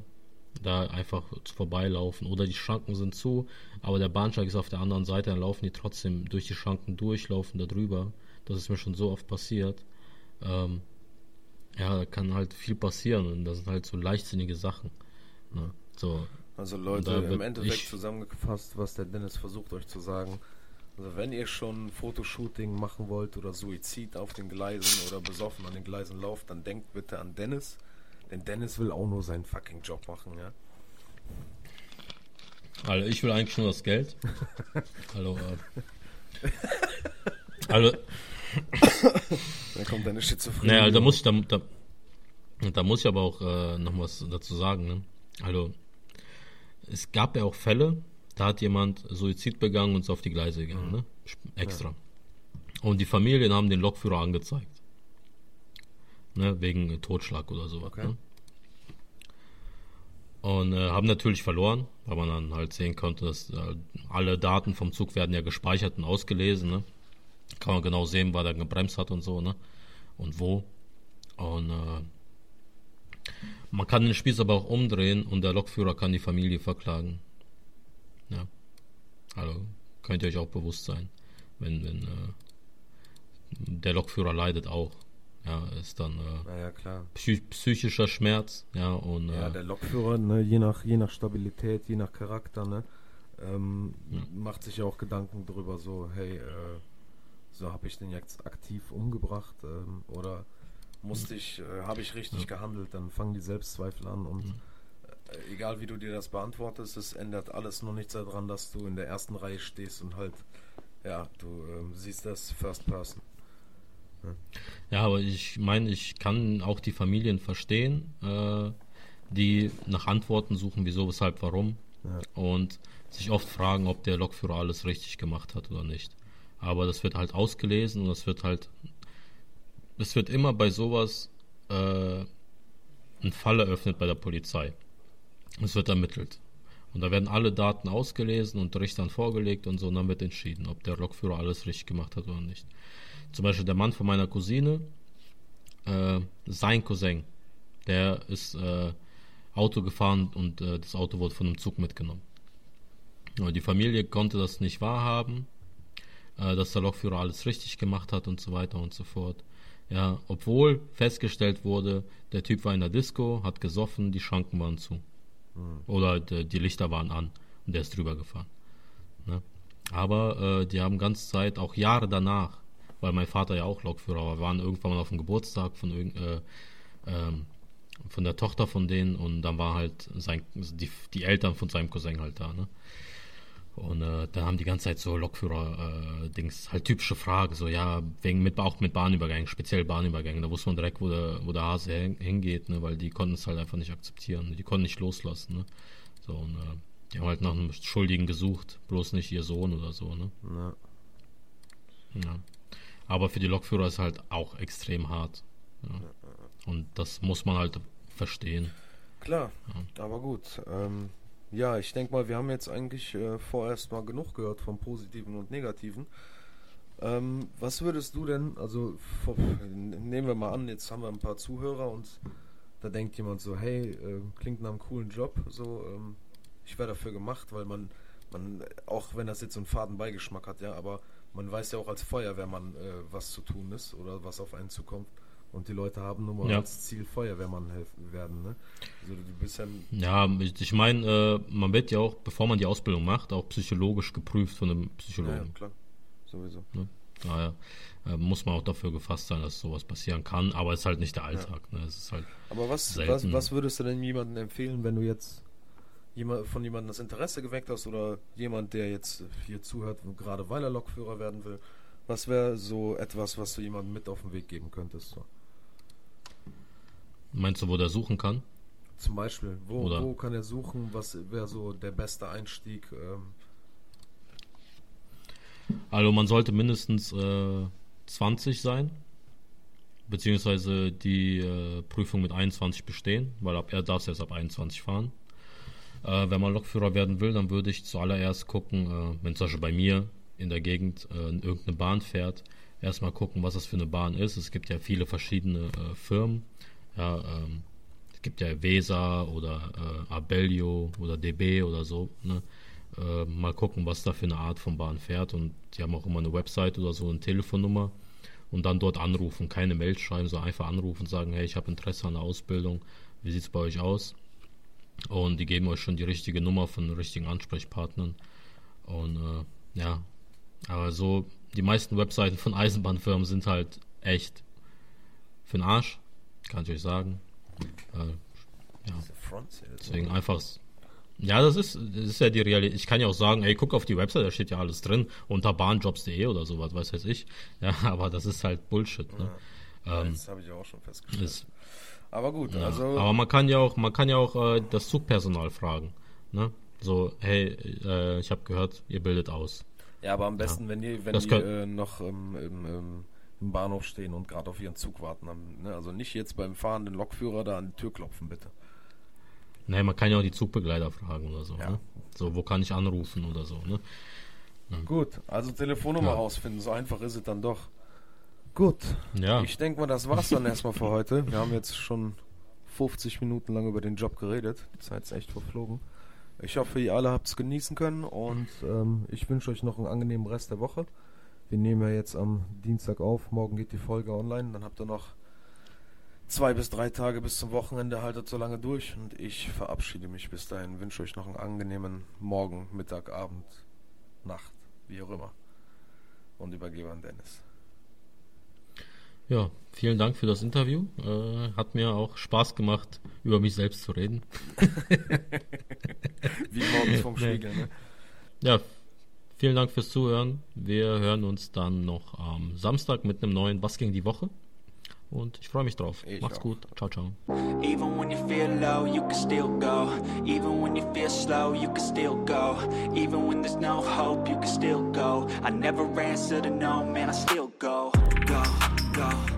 da einfach vorbeilaufen oder die Schranken sind zu, aber der Bahnsteig ist auf der anderen Seite, dann laufen die trotzdem durch die Schranken durch, laufen da drüber. Das ist mir schon so oft passiert. Ähm, ja, da kann halt viel passieren und das sind halt so leichtsinnige Sachen. Ne? So, also Leute, im Endeffekt zusammengefasst, was der Dennis versucht euch zu sagen. Also wenn ihr schon Fotoshooting machen wollt oder Suizid auf den Gleisen oder besoffen an den Gleisen lauft, dann denkt bitte an Dennis denn Dennis will auch nur seinen fucking Job machen, ja. Also ich will eigentlich nur das Geld. [LAUGHS] Hallo. Äh. Also. da kommt deine Schizophrenie. Naja, da muss ich, da, da, da muss ich aber auch äh, noch was dazu sagen. Ne? Also, es gab ja auch Fälle, da hat jemand Suizid begangen und ist auf die Gleise gegangen, ne? Extra. Ja. Und die Familien haben den Lokführer angezeigt ne, wegen Totschlag oder sowas. Okay. Ne? Und äh, haben natürlich verloren, weil man dann halt sehen konnte, dass äh, alle Daten vom Zug werden ja gespeichert und ausgelesen. Ne? Kann man genau sehen, wann er gebremst hat und so, ne? Und wo. Und äh, man kann den Spieß aber auch umdrehen und der Lokführer kann die Familie verklagen. Ja. Also könnt ihr euch auch bewusst sein, wenn, wenn äh, der Lokführer leidet auch. Ja, ist dann äh, ja, klar. Psych psychischer Schmerz, ja, und ja, äh, der Lokführer, ne, je nach je nach Stabilität, je nach Charakter, ne, ähm, ja. macht sich ja auch Gedanken darüber, so, hey, äh, so habe ich den jetzt aktiv umgebracht ähm, oder musste ich, äh, habe ich richtig ja. gehandelt, dann fangen die Selbstzweifel an und äh, egal wie du dir das beantwortest, es ändert alles nur nichts daran, dass du in der ersten Reihe stehst und halt, ja, du ähm, siehst das First Person. Ja, aber ich meine, ich kann auch die Familien verstehen, äh, die nach Antworten suchen, wieso, weshalb, warum. Ja. Und sich oft fragen, ob der Lokführer alles richtig gemacht hat oder nicht. Aber das wird halt ausgelesen und das wird halt, es wird immer bei sowas äh, ein Fall eröffnet bei der Polizei. Es wird ermittelt. Und da werden alle Daten ausgelesen und Richtern vorgelegt und so, und dann wird entschieden, ob der Lokführer alles richtig gemacht hat oder nicht. Zum Beispiel der Mann von meiner Cousine, äh, sein Cousin, der ist äh, Auto gefahren und äh, das Auto wurde von einem Zug mitgenommen. Aber die Familie konnte das nicht wahrhaben, äh, dass der Lokführer alles richtig gemacht hat und so weiter und so fort. Ja, obwohl festgestellt wurde, der Typ war in der Disco, hat gesoffen, die Schranken waren zu. Mhm. Oder die, die, Lichter waren an und der ist drüber gefahren. Ne? Aber äh, die haben ganze Zeit, auch Jahre danach, weil mein Vater ja auch Lokführer war, waren irgendwann mal auf dem Geburtstag von, äh, ähm, von der Tochter von denen und dann war halt sein, die, die Eltern von seinem Cousin halt da. Ne? Und äh, da haben die ganze Zeit so Lokführer-Dings, äh, halt typische Frage, so ja, wegen mit, auch mit Bahnübergängen, speziell Bahnübergängen, da wusste man direkt, wo der, wo der Hase hingeht, ne, weil die konnten es halt einfach nicht akzeptieren, die konnten nicht loslassen, ne. So, und äh, die haben halt nach einem Schuldigen gesucht, bloß nicht ihr Sohn oder so, ne. Ja. ja. Aber für die Lokführer ist halt auch extrem hart. Ja. Und das muss man halt verstehen. Klar, ja. aber gut. Ähm, ja, ich denke mal, wir haben jetzt eigentlich äh, vorerst mal genug gehört vom Positiven und Negativen. Ähm, was würdest du denn, also vor, nehmen wir mal an, jetzt haben wir ein paar Zuhörer und da denkt jemand so, hey, äh, klingt nach einem coolen Job, so, ähm, ich wäre dafür gemacht, weil man, man, auch wenn das jetzt so einen faden Beigeschmack hat, ja, aber man weiß ja auch als Feuerwehrmann, äh, was zu tun ist oder was auf einen zukommt. Und die Leute haben nun mal ja. als Ziel Feuerwehrmann werden, ne? Also du bist ja. Ja, ich meine, äh, man wird ja auch, bevor man die Ausbildung macht, auch psychologisch geprüft von einem Psychologen. Ja, klar. Sowieso. Ne? Daher äh, muss man auch dafür gefasst sein, dass sowas passieren kann, aber es ist halt nicht der Alltag. Ja. Ne? Es ist halt aber was, was, was würdest du denn jemandem empfehlen, wenn du jetzt jemand, von jemandem das Interesse geweckt hast oder jemand, der jetzt hier zuhört, gerade weil er Lokführer werden will? Was wäre so etwas, was du jemandem mit auf den Weg geben könntest? So? Meinst du, wo der suchen kann? Zum Beispiel, wo, wo kann er suchen? Was wäre so der beste Einstieg? Ähm? Also man sollte mindestens äh, 20 sein, beziehungsweise die äh, Prüfung mit 21 bestehen, weil ab er darf erst ab 21 fahren. Äh, wenn man Lokführer werden will, dann würde ich zuallererst gucken, äh, wenn zum Beispiel bei mir in der Gegend äh, irgendeine Bahn fährt, erstmal gucken, was das für eine Bahn ist. Es gibt ja viele verschiedene äh, Firmen ja, ähm, es gibt ja Vesa oder Abellio oder DB oder so. Ne? Äh, mal gucken, was da für eine Art von Bahn fährt. Und die haben auch immer eine Website oder so, eine Telefonnummer. Und dann dort anrufen, keine Mail schreiben, sondern einfach anrufen und sagen, hey, ich habe Interesse an der Ausbildung. Wie sieht es bei euch aus? Und die geben euch schon die richtige Nummer von den richtigen Ansprechpartnern. Und äh, ja, aber so, die meisten Webseiten von Eisenbahnfirmen sind halt echt für den Arsch. Kann ich euch sagen. Äh, ja. Deswegen einfach. Ja, das ist, das ist ja die Realität. Ich kann ja auch sagen, ey, guck auf die Website, da steht ja alles drin, unter bahnjobs.de oder sowas, weiß weiß ich. Ja, [LAUGHS] aber das ist halt Bullshit. Ne? Ja. Ähm, das habe ich auch schon festgestellt. Ist, aber gut, ja, also. Aber man kann ja auch, man kann ja auch äh, das Zugpersonal fragen. Ne? So, hey, äh, ich habe gehört, ihr bildet aus. Ja, aber am besten, ja. wenn ihr, wenn ihr äh, noch ähm, im, im Bahnhof stehen und gerade auf ihren Zug warten. Haben, ne? Also nicht jetzt beim fahrenden Lokführer da an die Tür klopfen, bitte. Nein, man kann ja auch die Zugbegleiter fragen oder so. Ja. Ne? So, wo kann ich anrufen oder so. Ne? Gut, also Telefonnummer ja. rausfinden, so einfach ist es dann doch. Gut. Ja. Ich denke mal, das war's dann erstmal für heute. Wir haben jetzt schon 50 Minuten lang über den Job geredet. Die Zeit ist echt verflogen. Ich hoffe, ihr alle habt es genießen können und ähm, ich wünsche euch noch einen angenehmen Rest der Woche. Wir nehmen ja jetzt am Dienstag auf, morgen geht die Folge online, dann habt ihr noch zwei bis drei Tage bis zum Wochenende, haltet so lange durch und ich verabschiede mich bis dahin, wünsche euch noch einen angenehmen Morgen, Mittag, Abend, Nacht, wie auch immer und übergebe an Dennis. Ja, vielen Dank für das Interview. Äh, hat mir auch Spaß gemacht, über mich selbst zu reden. [LAUGHS] Wie morgens vom Spiegel, ne? Ja, Vielen Dank fürs Zuhören. Wir hören uns dann noch am Samstag mit einem neuen Was ging die Woche. Und ich freue mich drauf. Ich Macht's auch. gut. Ciao, ciao. Even when you feel low, you can still go. Even when you feel slow, you can still go. Even when there's no hope, you can still go. I never answer to no, man, I still go. go.